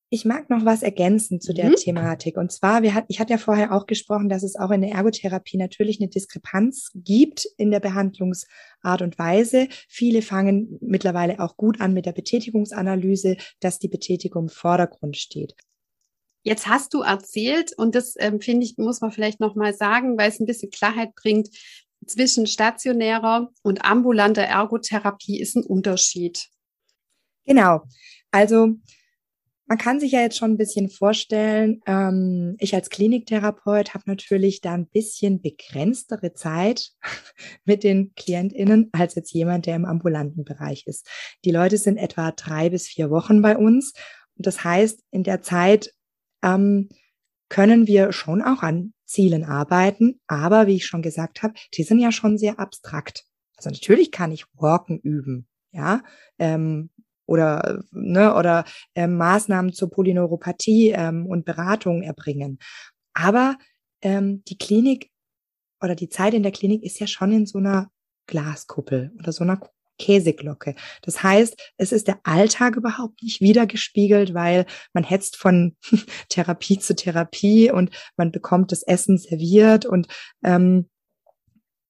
Ich mag noch was ergänzen zu der mhm. Thematik. Und zwar, wir hat, ich hatte ja vorher auch gesprochen, dass es auch in der Ergotherapie natürlich eine Diskrepanz gibt in der Behandlungsart und Weise. Viele fangen mittlerweile auch gut an mit der Betätigungsanalyse, dass die Betätigung im Vordergrund steht. Jetzt hast du erzählt, und das ähm, finde ich, muss man vielleicht nochmal sagen, weil es ein bisschen Klarheit bringt, zwischen stationärer und ambulanter Ergotherapie ist ein Unterschied. Genau. Also man kann sich ja jetzt schon ein bisschen vorstellen, ähm, ich als Kliniktherapeut habe natürlich da ein bisschen begrenztere Zeit mit den KlientInnen als jetzt jemand, der im ambulanten Bereich ist. Die Leute sind etwa drei bis vier Wochen bei uns. Und das heißt, in der Zeit ähm, können wir schon auch an Zielen arbeiten, aber wie ich schon gesagt habe, die sind ja schon sehr abstrakt. Also natürlich kann ich Walken üben, ja, ähm, oder, ne, oder ähm, Maßnahmen zur Polyneuropathie ähm, und Beratung erbringen. Aber ähm, die Klinik oder die Zeit in der Klinik ist ja schon in so einer Glaskuppel oder so einer Käseglocke. Das heißt, es ist der Alltag überhaupt nicht wiedergespiegelt, weil man hetzt von Therapie zu Therapie und man bekommt das Essen serviert und ähm,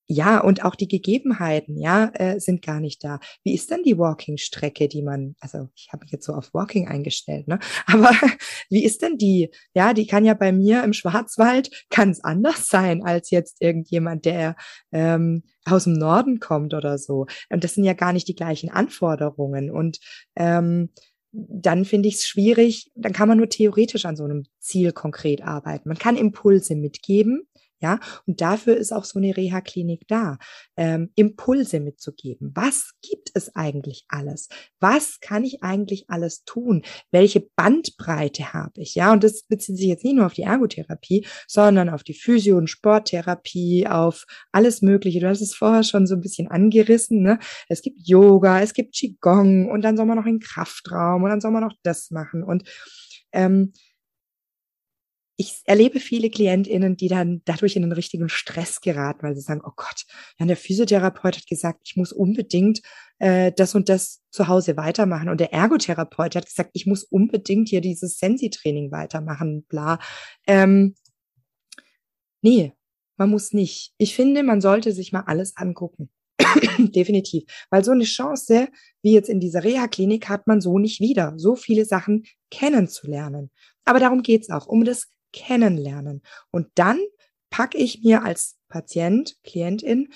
ja, und auch die Gegebenheiten, ja, äh, sind gar nicht da. Wie ist denn die Walking-Strecke, die man, also ich habe mich jetzt so auf Walking eingestellt, ne? Aber wie ist denn die? Ja, die kann ja bei mir im Schwarzwald ganz anders sein als jetzt irgendjemand, der ähm, aus dem Norden kommt oder so. Und das sind ja gar nicht die gleichen Anforderungen. Und ähm, dann finde ich es schwierig, dann kann man nur theoretisch an so einem Ziel konkret arbeiten. Man kann Impulse mitgeben, ja, und dafür ist auch so eine Reha-Klinik da, ähm, Impulse mitzugeben. Was gibt es eigentlich alles? Was kann ich eigentlich alles tun? Welche Bandbreite habe ich? Ja, und das bezieht sich jetzt nicht nur auf die Ergotherapie, sondern auf die Physio- und Sporttherapie, auf alles Mögliche. Du hast es vorher schon so ein bisschen angerissen. Ne? Es gibt Yoga, es gibt Qigong und dann soll man noch in Kraftraum und dann soll man noch das machen. Und ähm, ich erlebe viele KlientInnen, die dann dadurch in den richtigen Stress geraten, weil sie sagen, oh Gott, ja, der Physiotherapeut hat gesagt, ich muss unbedingt äh, das und das zu Hause weitermachen. Und der Ergotherapeut hat gesagt, ich muss unbedingt hier dieses Sensi-Training weitermachen, bla. Ähm, nee, man muss nicht. Ich finde, man sollte sich mal alles angucken. Definitiv. Weil so eine Chance, wie jetzt in dieser Reha-Klinik, hat man so nicht wieder, so viele Sachen kennenzulernen. Aber darum geht's auch, um das kennenlernen. Und dann packe ich mir als Patient, Klientin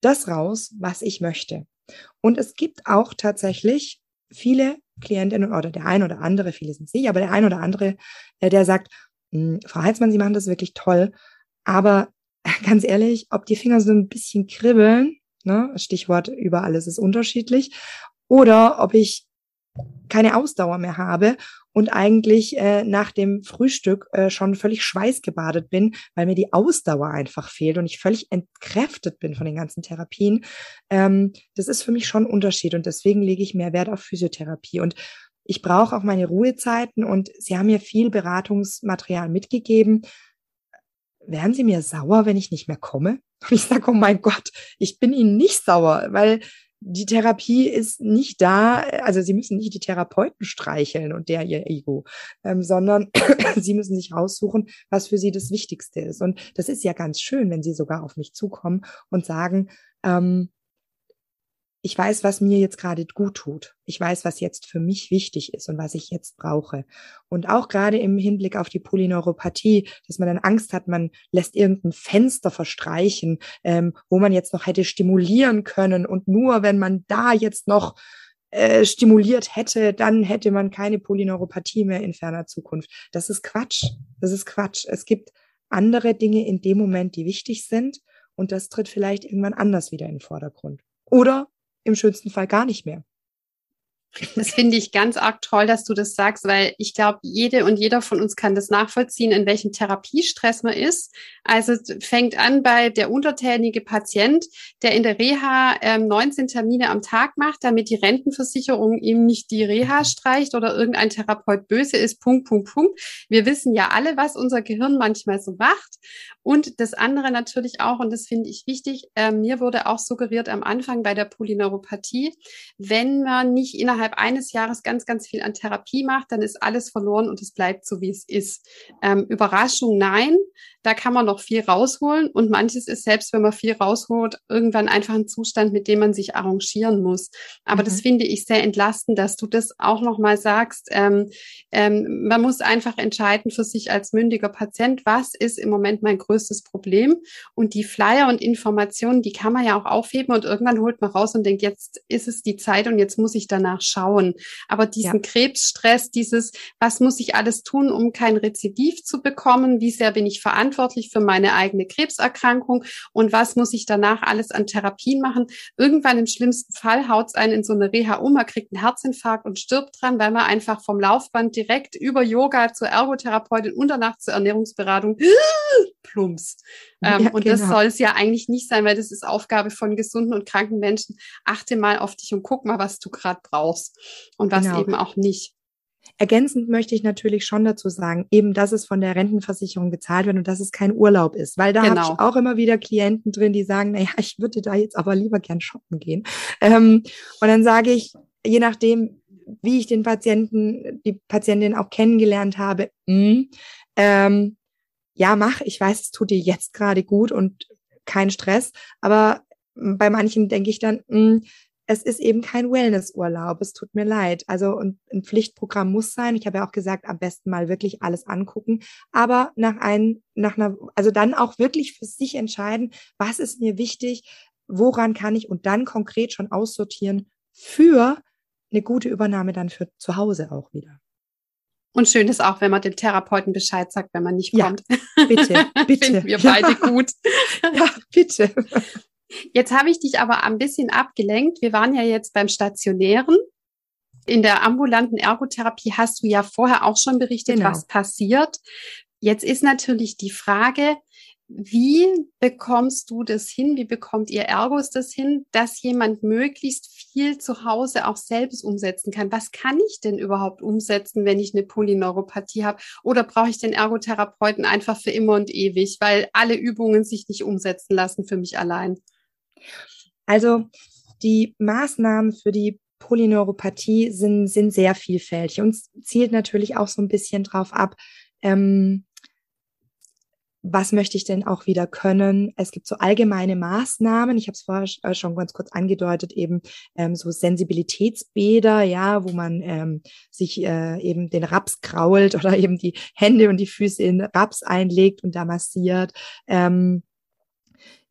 das raus, was ich möchte. Und es gibt auch tatsächlich viele Klientinnen oder der ein oder andere, viele sind es nicht, aber der ein oder andere, äh, der sagt, hm, Frau Heizmann, Sie machen das wirklich toll, aber ganz ehrlich, ob die Finger so ein bisschen kribbeln, ne, Stichwort über alles ist unterschiedlich, oder ob ich keine Ausdauer mehr habe und eigentlich äh, nach dem Frühstück äh, schon völlig schweißgebadet bin, weil mir die Ausdauer einfach fehlt und ich völlig entkräftet bin von den ganzen Therapien. Ähm, das ist für mich schon ein Unterschied und deswegen lege ich mehr Wert auf Physiotherapie und ich brauche auch meine Ruhezeiten und Sie haben mir viel Beratungsmaterial mitgegeben. Wären Sie mir sauer, wenn ich nicht mehr komme? Und ich sage, oh mein Gott, ich bin Ihnen nicht sauer, weil die Therapie ist nicht da, also sie müssen nicht die Therapeuten streicheln und der ihr Ego, ähm, sondern sie müssen sich raussuchen, was für sie das Wichtigste ist. Und das ist ja ganz schön, wenn sie sogar auf mich zukommen und sagen, ähm, ich weiß, was mir jetzt gerade gut tut. Ich weiß, was jetzt für mich wichtig ist und was ich jetzt brauche. Und auch gerade im Hinblick auf die Polyneuropathie, dass man dann Angst hat, man lässt irgendein Fenster verstreichen, ähm, wo man jetzt noch hätte stimulieren können. Und nur wenn man da jetzt noch äh, stimuliert hätte, dann hätte man keine Polyneuropathie mehr in ferner Zukunft. Das ist Quatsch. Das ist Quatsch. Es gibt andere Dinge in dem Moment, die wichtig sind. Und das tritt vielleicht irgendwann anders wieder in den Vordergrund. Oder im schönsten Fall gar nicht mehr. Das finde ich ganz arg toll, dass du das sagst, weil ich glaube, jede und jeder von uns kann das nachvollziehen, in welchem Therapiestress man ist. Also fängt an bei der untertänige Patient, der in der Reha ähm, 19 Termine am Tag macht, damit die Rentenversicherung ihm nicht die Reha streicht oder irgendein Therapeut böse ist. Punkt, Punkt, Punkt. Wir wissen ja alle, was unser Gehirn manchmal so macht. Und das andere natürlich auch, und das finde ich wichtig, äh, mir wurde auch suggeriert am Anfang bei der Polyneuropathie, wenn man nicht innerhalb innerhalb eines Jahres ganz, ganz viel an Therapie macht, dann ist alles verloren und es bleibt so, wie es ist. Ähm, Überraschung, nein. Da kann man noch viel rausholen und manches ist selbst, wenn man viel rausholt, irgendwann einfach ein Zustand, mit dem man sich arrangieren muss. Aber mhm. das finde ich sehr entlastend, dass du das auch nochmal sagst. Ähm, ähm, man muss einfach entscheiden für sich als mündiger Patient, was ist im Moment mein größtes Problem und die Flyer und Informationen, die kann man ja auch aufheben und irgendwann holt man raus und denkt, jetzt ist es die Zeit und jetzt muss ich danach schauen. Aber diesen ja. Krebsstress, dieses, was muss ich alles tun, um kein Rezidiv zu bekommen? Wie sehr bin ich verantwortlich für meine eigene Krebserkrankung? Und was muss ich danach alles an Therapien machen? Irgendwann im schlimmsten Fall haut es einen in so eine Reha um, man kriegt einen Herzinfarkt und stirbt dran, weil man einfach vom Laufband direkt über Yoga zur Ergotherapeutin und danach zur Ernährungsberatung plumps. Ähm, ja, und genau. das soll es ja eigentlich nicht sein, weil das ist Aufgabe von gesunden und kranken Menschen. Achte mal auf dich und guck mal, was du gerade brauchst und was genau. eben auch nicht. Ergänzend möchte ich natürlich schon dazu sagen, eben, dass es von der Rentenversicherung gezahlt wird und dass es kein Urlaub ist, weil da genau. habe ich auch immer wieder Klienten drin, die sagen, naja, ich würde da jetzt aber lieber gern shoppen gehen. Ähm, und dann sage ich, je nachdem, wie ich den Patienten, die Patientin auch kennengelernt habe, mh, hm, ähm, ja, mach, ich weiß, es tut dir jetzt gerade gut und kein Stress, aber bei manchen denke ich dann, mh, hm, es ist eben kein Wellnessurlaub, es tut mir leid. Also und ein Pflichtprogramm muss sein. Ich habe ja auch gesagt, am besten mal wirklich alles angucken, aber nach ein, nach einer, also dann auch wirklich für sich entscheiden, was ist mir wichtig, woran kann ich und dann konkret schon aussortieren für eine gute Übernahme dann für zu Hause auch wieder. Und schön ist auch, wenn man dem Therapeuten Bescheid sagt, wenn man nicht kommt. Ja, bitte, bitte. Finden wir beide gut. Ja, bitte. Jetzt habe ich dich aber ein bisschen abgelenkt. Wir waren ja jetzt beim Stationären. In der ambulanten Ergotherapie hast du ja vorher auch schon berichtet, genau. was passiert. Jetzt ist natürlich die Frage, wie bekommst du das hin? Wie bekommt ihr Ergos das hin, dass jemand möglichst viel zu Hause auch selbst umsetzen kann? Was kann ich denn überhaupt umsetzen, wenn ich eine Polyneuropathie habe? Oder brauche ich den Ergotherapeuten einfach für immer und ewig, weil alle Übungen sich nicht umsetzen lassen für mich allein? Also die Maßnahmen für die Polyneuropathie sind, sind sehr vielfältig und zielt natürlich auch so ein bisschen drauf ab, ähm, was möchte ich denn auch wieder können? Es gibt so allgemeine Maßnahmen. Ich habe es vorher äh, schon ganz kurz angedeutet, eben ähm, so Sensibilitätsbäder, ja, wo man ähm, sich äh, eben den Raps krault oder eben die Hände und die Füße in Raps einlegt und da massiert. Ähm,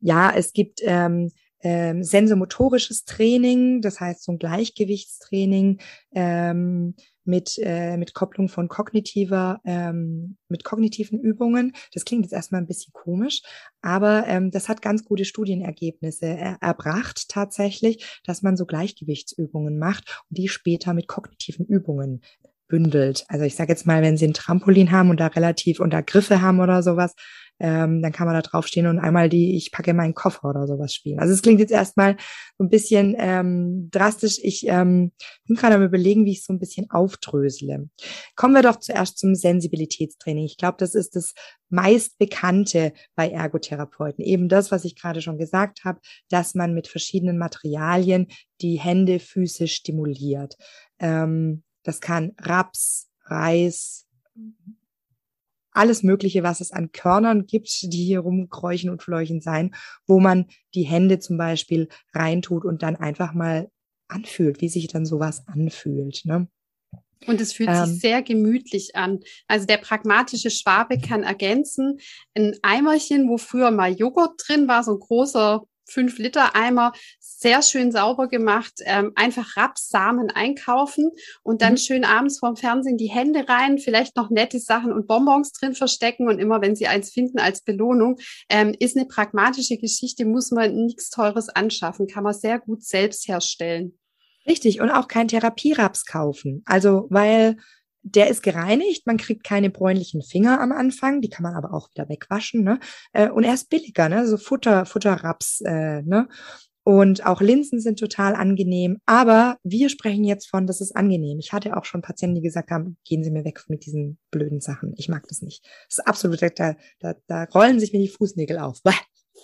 ja, es gibt ähm, ähm, sensomotorisches Training, das heißt so ein Gleichgewichtstraining ähm, mit, äh, mit Kopplung von kognitiver, ähm, mit kognitiven Übungen. Das klingt jetzt erstmal ein bisschen komisch, aber ähm, das hat ganz gute Studienergebnisse er erbracht tatsächlich, dass man so Gleichgewichtsübungen macht und die später mit kognitiven Übungen bündelt. Also ich sage jetzt mal, wenn Sie ein Trampolin haben und da relativ unter Griffe haben oder sowas, ähm, dann kann man da draufstehen und einmal die Ich packe meinen Koffer oder sowas spielen. Also es klingt jetzt erstmal so ein bisschen ähm, drastisch. Ich ähm, bin gerade am überlegen, wie ich so ein bisschen aufdrösele. Kommen wir doch zuerst zum Sensibilitätstraining. Ich glaube, das ist das meist bekannte bei Ergotherapeuten. Eben das, was ich gerade schon gesagt habe, dass man mit verschiedenen Materialien die Hände, Füße stimuliert. Ähm, das kann Raps, Reis, alles Mögliche, was es an Körnern gibt, die hier rumkräuchen und fleuchen sein, wo man die Hände zum Beispiel reintut und dann einfach mal anfühlt, wie sich dann sowas anfühlt. Ne? Und es fühlt ähm, sich sehr gemütlich an. Also der pragmatische Schwabe kann ergänzen ein Eimerchen, wo früher mal Joghurt drin war, so ein großer 5 Liter Eimer, sehr schön sauber gemacht, ähm, einfach Rapssamen einkaufen und dann mhm. schön abends vorm Fernsehen die Hände rein, vielleicht noch nette Sachen und Bonbons drin verstecken und immer wenn sie eins finden als Belohnung, ähm, ist eine pragmatische Geschichte, muss man nichts Teures anschaffen, kann man sehr gut selbst herstellen. Richtig, und auch kein Therapieraps kaufen. Also, weil der ist gereinigt, man kriegt keine bräunlichen Finger am Anfang, die kann man aber auch wieder wegwaschen, ne? Äh, und er ist billiger, ne? So Futter, Futterraps, äh, ne? Und auch Linsen sind total angenehm. Aber wir sprechen jetzt von, das ist angenehm. Ich hatte auch schon Patienten, die gesagt haben, gehen Sie mir weg mit diesen blöden Sachen. Ich mag das nicht. Das ist absolut, da, da, da rollen sich mir die Fußnägel auf. Bäh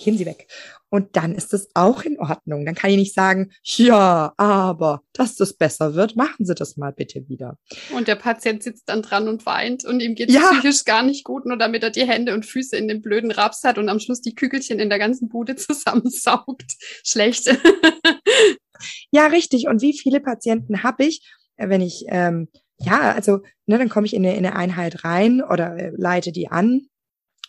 gehen Sie weg. Und dann ist es auch in Ordnung. Dann kann ich nicht sagen, ja, aber dass das besser wird, machen Sie das mal bitte wieder. Und der Patient sitzt dann dran und weint und ihm geht es ja. psychisch gar nicht gut, nur damit er die Hände und Füße in den blöden Raps hat und am Schluss die Kügelchen in der ganzen Bude zusammensaugt. Schlecht. ja, richtig. Und wie viele Patienten habe ich, äh, wenn ich, ähm, ja, also, ne, dann komme ich in eine, in eine Einheit rein oder äh, leite die an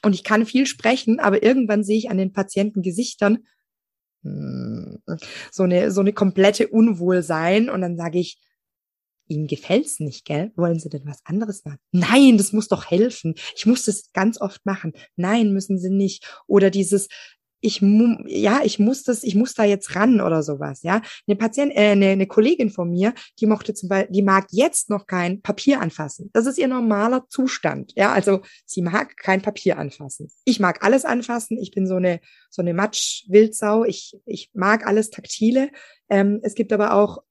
und ich kann viel sprechen, aber irgendwann sehe ich an den Patientengesichtern hm, so eine, so eine komplette Unwohlsein und dann sage ich, Ihnen gefällt's nicht, gell? Wollen Sie denn was anderes machen? Nein, das muss doch helfen. Ich muss das ganz oft machen. Nein, müssen Sie nicht. Oder dieses, ich ja, ich muss das, ich muss da jetzt ran oder sowas, ja. Eine Patient, äh, eine, eine Kollegin von mir, die mochte zum Beispiel, die mag jetzt noch kein Papier anfassen. Das ist ihr normaler Zustand, ja. Also sie mag kein Papier anfassen. Ich mag alles anfassen. Ich bin so eine so eine Matsch-Wildsau. Ich ich mag alles taktile. Ähm, es gibt aber auch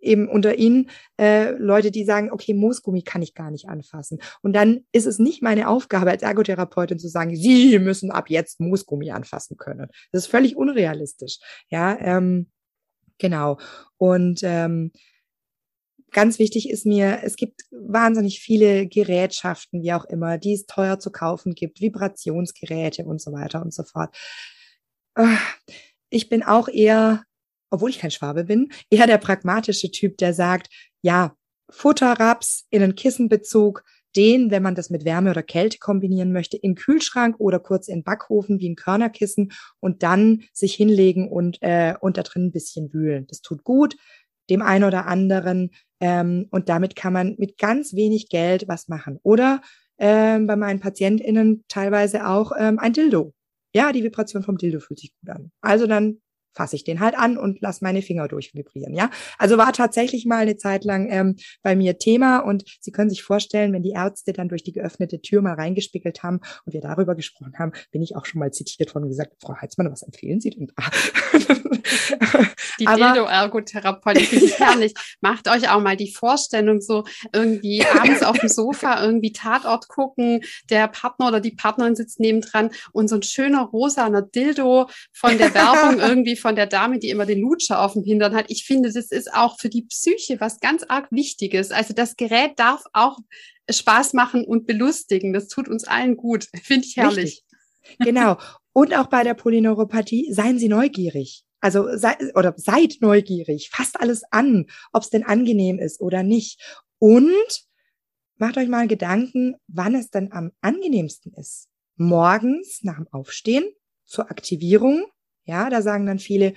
eben unter ihnen äh, Leute, die sagen, okay, Moosgummi kann ich gar nicht anfassen. Und dann ist es nicht meine Aufgabe als Ergotherapeutin zu sagen, Sie müssen ab jetzt Moosgummi anfassen können. Das ist völlig unrealistisch. Ja, ähm, genau. Und ähm, ganz wichtig ist mir, es gibt wahnsinnig viele Gerätschaften, wie auch immer, die es teuer zu kaufen gibt, Vibrationsgeräte und so weiter und so fort. Ah, ich bin auch eher obwohl ich kein Schwabe bin, eher der pragmatische Typ, der sagt, ja, Futterraps in einen Kissenbezug, den, wenn man das mit Wärme oder Kälte kombinieren möchte, im Kühlschrank oder kurz in Backofen wie ein Körnerkissen und dann sich hinlegen und, äh, und da drin ein bisschen wühlen. Das tut gut dem einen oder anderen ähm, und damit kann man mit ganz wenig Geld was machen. Oder ähm, bei meinen PatientInnen teilweise auch ähm, ein Dildo. Ja, die Vibration vom Dildo fühlt sich gut an. Also dann fasse ich den halt an und lasse meine Finger durchvibrieren. Ja, also war tatsächlich mal eine Zeit lang ähm, bei mir Thema und Sie können sich vorstellen, wenn die Ärzte dann durch die geöffnete Tür mal reingespiegelt haben und wir darüber gesprochen haben, bin ich auch schon mal zitiert worden und gesagt, Frau Heitzmann, was empfehlen Sie denn da? Die Dildo-Ergotherapeutin finde ich herrlich. Macht euch auch mal die Vorstellung so irgendwie abends auf dem Sofa irgendwie Tatort gucken, der Partner oder die Partnerin sitzt nebendran und so ein schöner rosaner Dildo von der Werbung irgendwie von der Dame, die immer den Lutscher auf dem Hintern hat. Ich finde, das ist auch für die Psyche was ganz arg Wichtiges. Also das Gerät darf auch Spaß machen und belustigen. Das tut uns allen gut. Finde ich herrlich. Richtig. Genau. Und auch bei der Polyneuropathie, seien Sie neugierig. Also sei, oder seid neugierig, fasst alles an, ob es denn angenehm ist oder nicht. Und macht euch mal Gedanken, wann es dann am angenehmsten ist. Morgens nach dem Aufstehen zur Aktivierung. Ja, da sagen dann viele,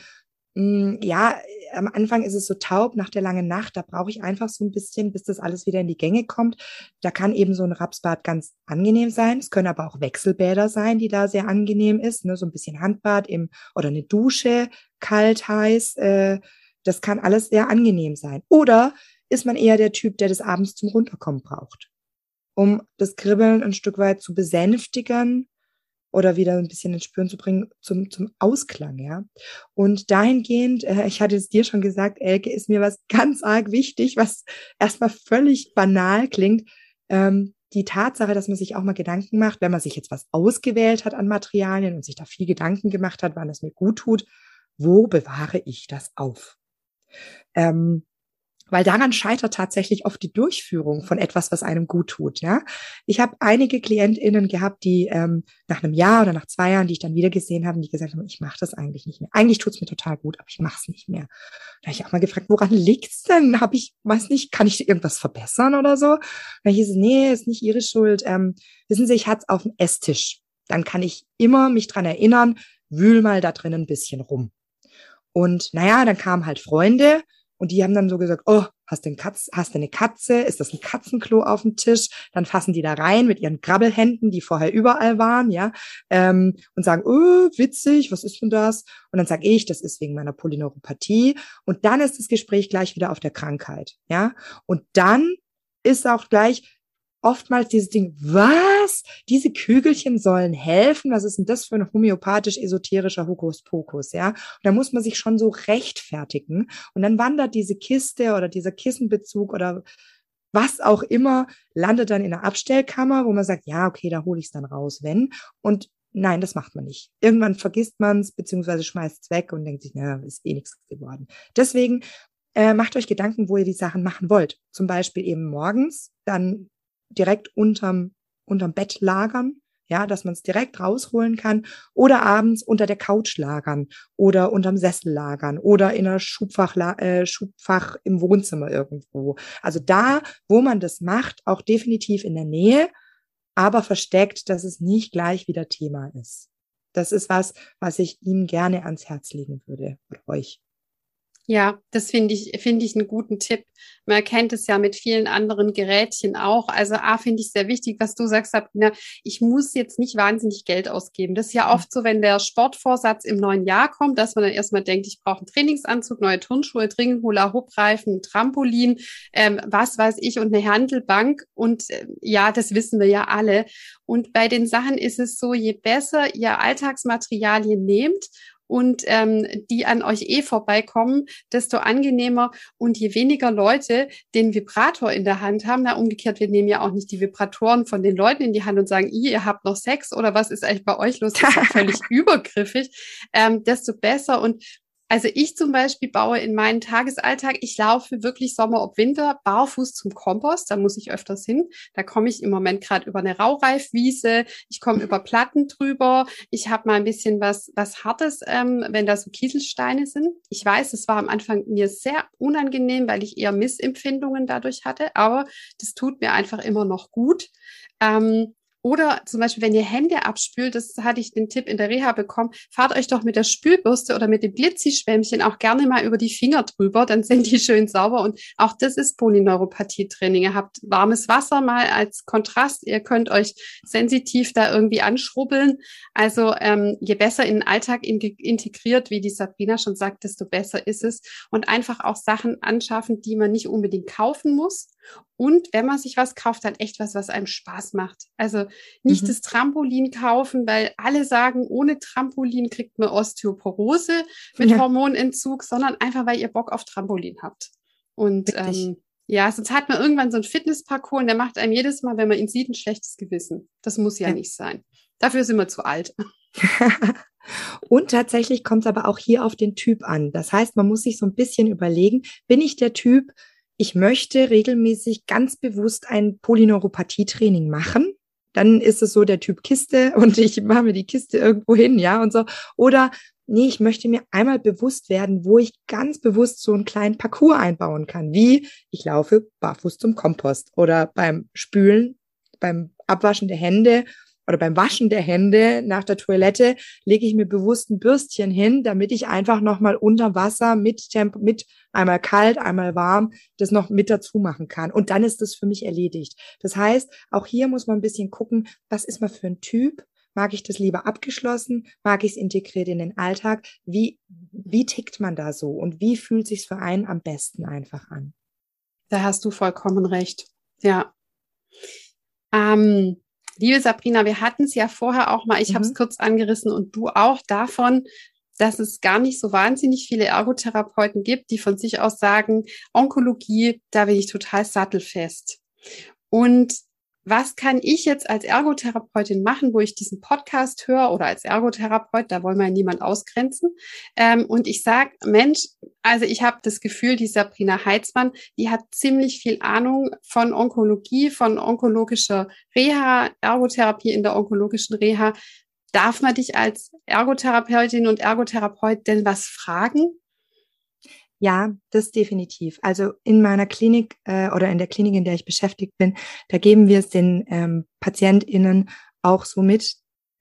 mh, hm, ja, am Anfang ist es so taub nach der langen Nacht, da brauche ich einfach so ein bisschen, bis das alles wieder in die Gänge kommt. Da kann eben so ein Rapsbad ganz angenehm sein. Es können aber auch Wechselbäder sein, die da sehr angenehm ist, ne? so ein bisschen Handbad im oder eine Dusche, kalt, heiß. Äh, das kann alles sehr angenehm sein. Oder ist man eher der Typ, der das abends zum Runterkommen braucht, um das Kribbeln ein Stück weit zu besänftigen oder wieder ein bisschen ins Spüren zu bringen zum, zum Ausklang, ja. Und dahingehend, äh, ich hatte es dir schon gesagt, Elke, ist mir was ganz arg wichtig, was erstmal völlig banal klingt. Ähm, die Tatsache, dass man sich auch mal Gedanken macht, wenn man sich jetzt was ausgewählt hat an Materialien und sich da viel Gedanken gemacht hat, wann es mir gut tut, wo bewahre ich das auf? Ähm, weil daran scheitert tatsächlich oft die Durchführung von etwas, was einem gut tut. Ja, ich habe einige KlientInnen gehabt, die ähm, nach einem Jahr oder nach zwei Jahren, die ich dann wieder gesehen habe, die gesagt haben, ich mache das eigentlich nicht mehr. Eigentlich tut's mir total gut, aber ich mache es nicht mehr. Da habe ich auch mal gefragt, woran liegt's denn? Habe ich, weiß nicht, kann ich irgendwas verbessern oder so? Da hieß es, nee, ist nicht Ihre Schuld. Ähm, wissen Sie, ich hatte es auf dem Esstisch. Dann kann ich immer mich dran erinnern, wühl mal da drin ein bisschen rum. Und naja, dann kamen halt Freunde und die haben dann so gesagt, oh, hast du, Katz, eine Katze? Ist das ein Katzenklo auf dem Tisch? Dann fassen die da rein mit ihren Grabbelhänden, die vorher überall waren, ja, ähm, und sagen, oh, witzig, was ist denn das? Und dann sage ich, das ist wegen meiner Polyneuropathie. Und dann ist das Gespräch gleich wieder auf der Krankheit, ja. Und dann ist auch gleich, oftmals dieses Ding, was? Diese Kügelchen sollen helfen? Was ist denn das für ein homöopathisch-esoterischer Hokuspokus, ja? Und da muss man sich schon so rechtfertigen. Und dann wandert diese Kiste oder dieser Kissenbezug oder was auch immer, landet dann in der Abstellkammer, wo man sagt, ja, okay, da hole ich es dann raus, wenn. Und nein, das macht man nicht. Irgendwann vergisst man es, beziehungsweise schmeißt es weg und denkt sich, naja, ist eh nichts geworden. Deswegen äh, macht euch Gedanken, wo ihr die Sachen machen wollt. Zum Beispiel eben morgens, dann direkt unterm, unterm Bett lagern, ja, dass man es direkt rausholen kann oder abends unter der Couch lagern oder unterm Sessel lagern oder in einer Schubfach, äh, Schubfach im Wohnzimmer irgendwo. Also da, wo man das macht, auch definitiv in der Nähe, aber versteckt, dass es nicht gleich wieder Thema ist. Das ist was, was ich Ihnen gerne ans Herz legen würde oder euch. Ja, das finde ich, finde ich einen guten Tipp. Man erkennt es ja mit vielen anderen Gerätchen auch. Also A, finde ich sehr wichtig, was du sagst, Sabrina. Ich muss jetzt nicht wahnsinnig Geld ausgeben. Das ist ja oft so, wenn der Sportvorsatz im neuen Jahr kommt, dass man dann erstmal denkt, ich brauche einen Trainingsanzug, neue Turnschuhe, dringend Hula-Hoop-Reifen, Trampolin, ähm, was weiß ich und eine Handelbank. Und äh, ja, das wissen wir ja alle. Und bei den Sachen ist es so, je besser ihr Alltagsmaterialien nehmt und ähm, die an euch eh vorbeikommen, desto angenehmer. Und je weniger Leute den Vibrator in der Hand haben, na umgekehrt, wir nehmen ja auch nicht die Vibratoren von den Leuten in die Hand und sagen, ihr habt noch Sex oder was ist eigentlich bei euch los? Das ist ja völlig übergriffig, ähm, desto besser. Und also ich zum Beispiel baue in meinen Tagesalltag, ich laufe wirklich Sommer ob Winter barfuß zum Kompost, da muss ich öfters hin. Da komme ich im Moment gerade über eine Raureifwiese, ich komme über Platten drüber, ich habe mal ein bisschen was, was Hartes, ähm, wenn da so Kieselsteine sind. Ich weiß, es war am Anfang mir sehr unangenehm, weil ich eher Missempfindungen dadurch hatte, aber das tut mir einfach immer noch gut. Ähm, oder zum Beispiel, wenn ihr Hände abspült, das hatte ich den Tipp in der Reha bekommen, fahrt euch doch mit der Spülbürste oder mit dem Glitzi-Schwämmchen auch gerne mal über die Finger drüber, dann sind die schön sauber. Und auch das ist Polyneuropathie-Training. Ihr habt warmes Wasser mal als Kontrast. Ihr könnt euch sensitiv da irgendwie anschrubbeln. Also ähm, je besser in den Alltag in integriert, wie die Sabrina schon sagt, desto besser ist es. Und einfach auch Sachen anschaffen, die man nicht unbedingt kaufen muss und wenn man sich was kauft, dann echt was, was einem Spaß macht. Also nicht mhm. das Trampolin kaufen, weil alle sagen, ohne Trampolin kriegt man Osteoporose mit ja. Hormonentzug, sondern einfach, weil ihr Bock auf Trampolin habt. Und ähm, ja, sonst hat man irgendwann so einen Fitnessparcours und der macht einem jedes Mal, wenn man ihn sieht, ein schlechtes Gewissen. Das muss ja, ja. nicht sein. Dafür sind wir zu alt. Und tatsächlich kommt es aber auch hier auf den Typ an. Das heißt, man muss sich so ein bisschen überlegen, bin ich der Typ, ich möchte regelmäßig ganz bewusst ein Polyneuropathie-Training machen. Dann ist es so der Typ Kiste und ich mache mir die Kiste irgendwo hin, ja, und so. Oder nee, ich möchte mir einmal bewusst werden, wo ich ganz bewusst so einen kleinen Parcours einbauen kann, wie ich laufe barfuß zum Kompost oder beim Spülen, beim Abwaschen der Hände oder beim Waschen der Hände nach der Toilette lege ich mir bewusst ein Bürstchen hin, damit ich einfach nochmal unter Wasser mit Tempo, mit einmal kalt, einmal warm, das noch mit dazu machen kann. Und dann ist das für mich erledigt. Das heißt, auch hier muss man ein bisschen gucken, was ist man für ein Typ? Mag ich das lieber abgeschlossen? Mag ich es integriert in den Alltag? Wie, wie tickt man da so? Und wie fühlt sich für einen am besten einfach an? Da hast du vollkommen recht. Ja. Ähm, Liebe Sabrina, wir hatten es ja vorher auch mal, ich mhm. habe es kurz angerissen und du auch davon, dass es gar nicht so wahnsinnig viele Ergotherapeuten gibt, die von sich aus sagen, Onkologie, da bin ich total sattelfest. Und was kann ich jetzt als Ergotherapeutin machen, wo ich diesen Podcast höre oder als Ergotherapeut, da wollen wir niemand ausgrenzen. Ähm, und ich sage, Mensch, Also ich habe das Gefühl, die Sabrina Heitzmann, die hat ziemlich viel Ahnung von Onkologie, von onkologischer Reha, Ergotherapie in der onkologischen Reha. Darf man dich als Ergotherapeutin und Ergotherapeut denn was fragen? Ja, das definitiv. Also in meiner Klinik äh, oder in der Klinik, in der ich beschäftigt bin, da geben wir es den ähm, PatientInnen auch so mit,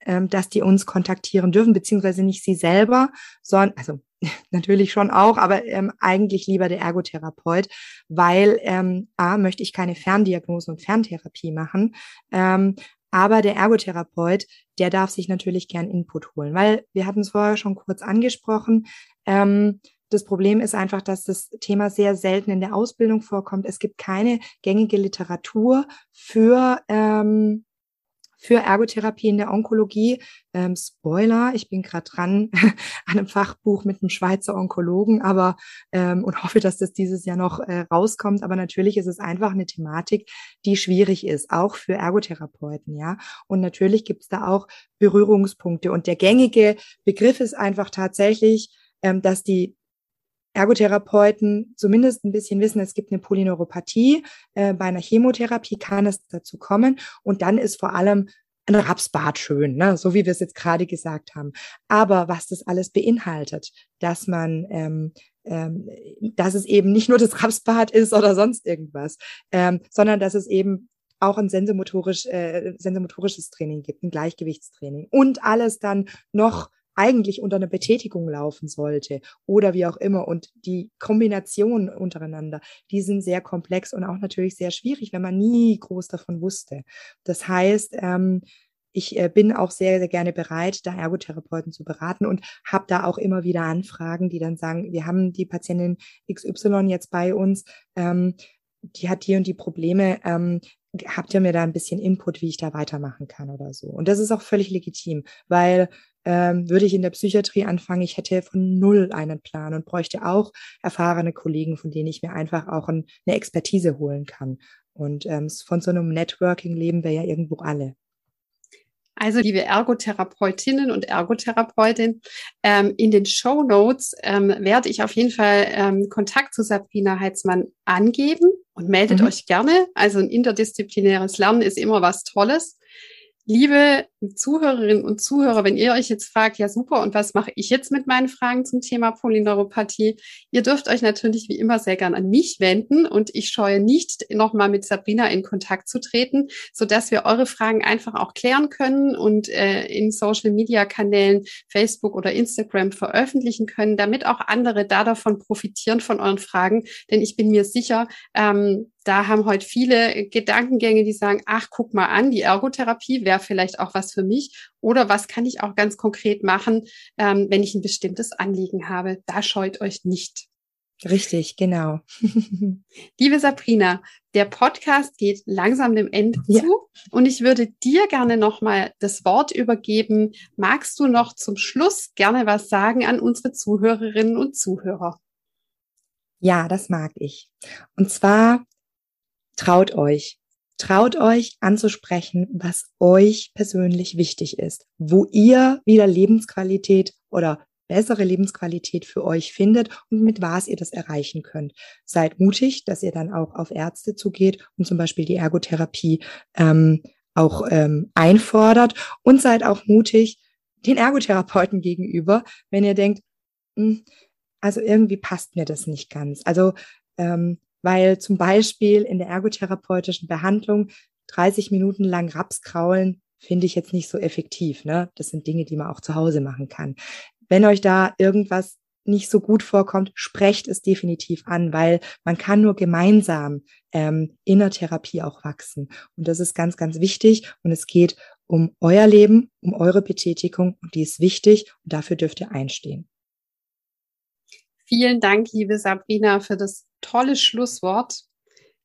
ähm, dass die uns kontaktieren dürfen, beziehungsweise nicht sie selber, sondern, also natürlich schon auch, aber ähm, eigentlich lieber der Ergotherapeut, weil ähm, A, möchte ich keine Ferndiagnose und Ferntherapie machen, ähm, aber der Ergotherapeut, der darf sich natürlich gern Input holen, weil wir hatten es vorher schon kurz angesprochen. Ähm, das Problem ist einfach, dass das Thema sehr selten in der Ausbildung vorkommt. Es gibt keine gängige Literatur für ähm, für Ergotherapie in der Onkologie. Ähm, Spoiler, ich bin gerade dran an einem Fachbuch mit einem Schweizer Onkologen, aber ähm, und hoffe, dass das dieses Jahr noch äh, rauskommt. Aber natürlich ist es einfach eine Thematik, die schwierig ist, auch für Ergotherapeuten, ja. Und natürlich gibt es da auch Berührungspunkte. Und der gängige Begriff ist einfach tatsächlich, ähm, dass die Ergotherapeuten zumindest ein bisschen wissen, es gibt eine Polyneuropathie. Äh, bei einer Chemotherapie kann es dazu kommen. Und dann ist vor allem ein Rapsbad schön, ne? so wie wir es jetzt gerade gesagt haben. Aber was das alles beinhaltet, dass man, ähm, ähm, dass es eben nicht nur das Rapsbad ist oder sonst irgendwas, ähm, sondern dass es eben auch ein sensomotorisch, äh, sensomotorisches Training gibt, ein Gleichgewichtstraining und alles dann noch eigentlich unter einer Betätigung laufen sollte oder wie auch immer. Und die Kombinationen untereinander, die sind sehr komplex und auch natürlich sehr schwierig, wenn man nie groß davon wusste. Das heißt, ähm, ich äh, bin auch sehr, sehr gerne bereit, da Ergotherapeuten zu beraten und habe da auch immer wieder Anfragen, die dann sagen, wir haben die Patientin XY jetzt bei uns, ähm, die hat die und die Probleme, ähm, habt ihr mir da ein bisschen Input, wie ich da weitermachen kann oder so. Und das ist auch völlig legitim, weil ähm, würde ich in der Psychiatrie anfangen, ich hätte von null einen Plan und bräuchte auch erfahrene Kollegen, von denen ich mir einfach auch ein, eine Expertise holen kann. Und ähm, von so einem Networking leben wir ja irgendwo alle. Also liebe Ergotherapeutinnen und Ergotherapeutinnen, ähm, in den Show Notes ähm, werde ich auf jeden Fall ähm, Kontakt zu Sabrina Heitzmann angeben und meldet mhm. euch gerne. Also ein interdisziplinäres Lernen ist immer was Tolles. Liebe Zuhörerinnen und Zuhörer, wenn ihr euch jetzt fragt, ja super, und was mache ich jetzt mit meinen Fragen zum Thema Polyneuropathie? Ihr dürft euch natürlich wie immer sehr gern an mich wenden und ich scheue nicht, nochmal mit Sabrina in Kontakt zu treten, so dass wir eure Fragen einfach auch klären können und äh, in Social Media Kanälen, Facebook oder Instagram veröffentlichen können, damit auch andere da davon profitieren von euren Fragen. Denn ich bin mir sicher, ähm, da haben heute viele Gedankengänge, die sagen, ach, guck mal an, die Ergotherapie wäre vielleicht auch was für mich. Oder was kann ich auch ganz konkret machen, ähm, wenn ich ein bestimmtes Anliegen habe? Da scheut euch nicht. Richtig, genau. Liebe Sabrina, der Podcast geht langsam dem Ende ja. zu und ich würde dir gerne nochmal das Wort übergeben. Magst du noch zum Schluss gerne was sagen an unsere Zuhörerinnen und Zuhörer? Ja, das mag ich. Und zwar traut euch. Traut euch anzusprechen, was euch persönlich wichtig ist, wo ihr wieder Lebensqualität oder bessere Lebensqualität für euch findet und mit was ihr das erreichen könnt. Seid mutig, dass ihr dann auch auf Ärzte zugeht und zum Beispiel die Ergotherapie ähm, auch ähm, einfordert und seid auch mutig den Ergotherapeuten gegenüber, wenn ihr denkt, mh, hm, also irgendwie passt mir das nicht ganz. Also ähm, weil zum Beispiel in der ergotherapeutischen Behandlung 30 Minuten lang Raps kraulen finde ich jetzt nicht so effektiv. Ne? Das sind Dinge, die man auch zu Hause machen kann. Wenn euch da irgendwas nicht so gut vorkommt, sprecht es definitiv an, weil man kann nur gemeinsam ähm, in der Therapie auch wachsen. Und das ist ganz, ganz wichtig. Und es geht um euer Leben, um eure Betätigung und die ist wichtig und dafür dürft ihr einstehen. Vielen Dank, liebe Sabrina, für das tolle Schlusswort.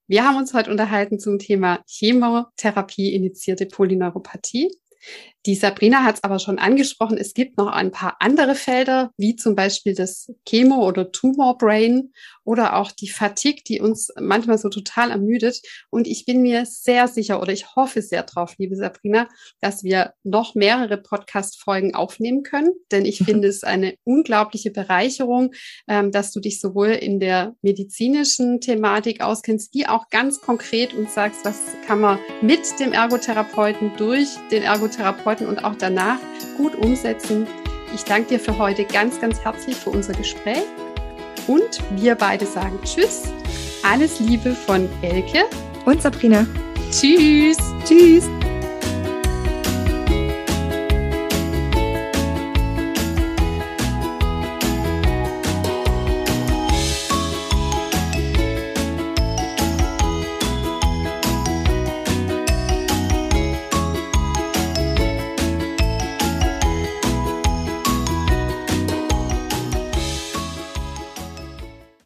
Wir haben uns heute unterhalten zum Thema Chemotherapie initiierte Polyneuropathie. Die Sabrina hat es aber schon angesprochen, es gibt noch ein paar andere Felder, wie zum Beispiel das Chemo- oder Tumor-Brain oder auch die Fatigue, die uns manchmal so total ermüdet. Und ich bin mir sehr sicher oder ich hoffe sehr drauf, liebe Sabrina, dass wir noch mehrere Podcast-Folgen aufnehmen können, denn ich finde es eine unglaubliche Bereicherung, ähm, dass du dich sowohl in der medizinischen Thematik auskennst, wie auch ganz konkret und sagst, was kann man mit dem Ergotherapeuten durch den Ergotherapeuten und auch danach gut umsetzen. Ich danke dir für heute ganz, ganz herzlich für unser Gespräch und wir beide sagen Tschüss. Alles Liebe von Elke und Sabrina. Tschüss. Tschüss.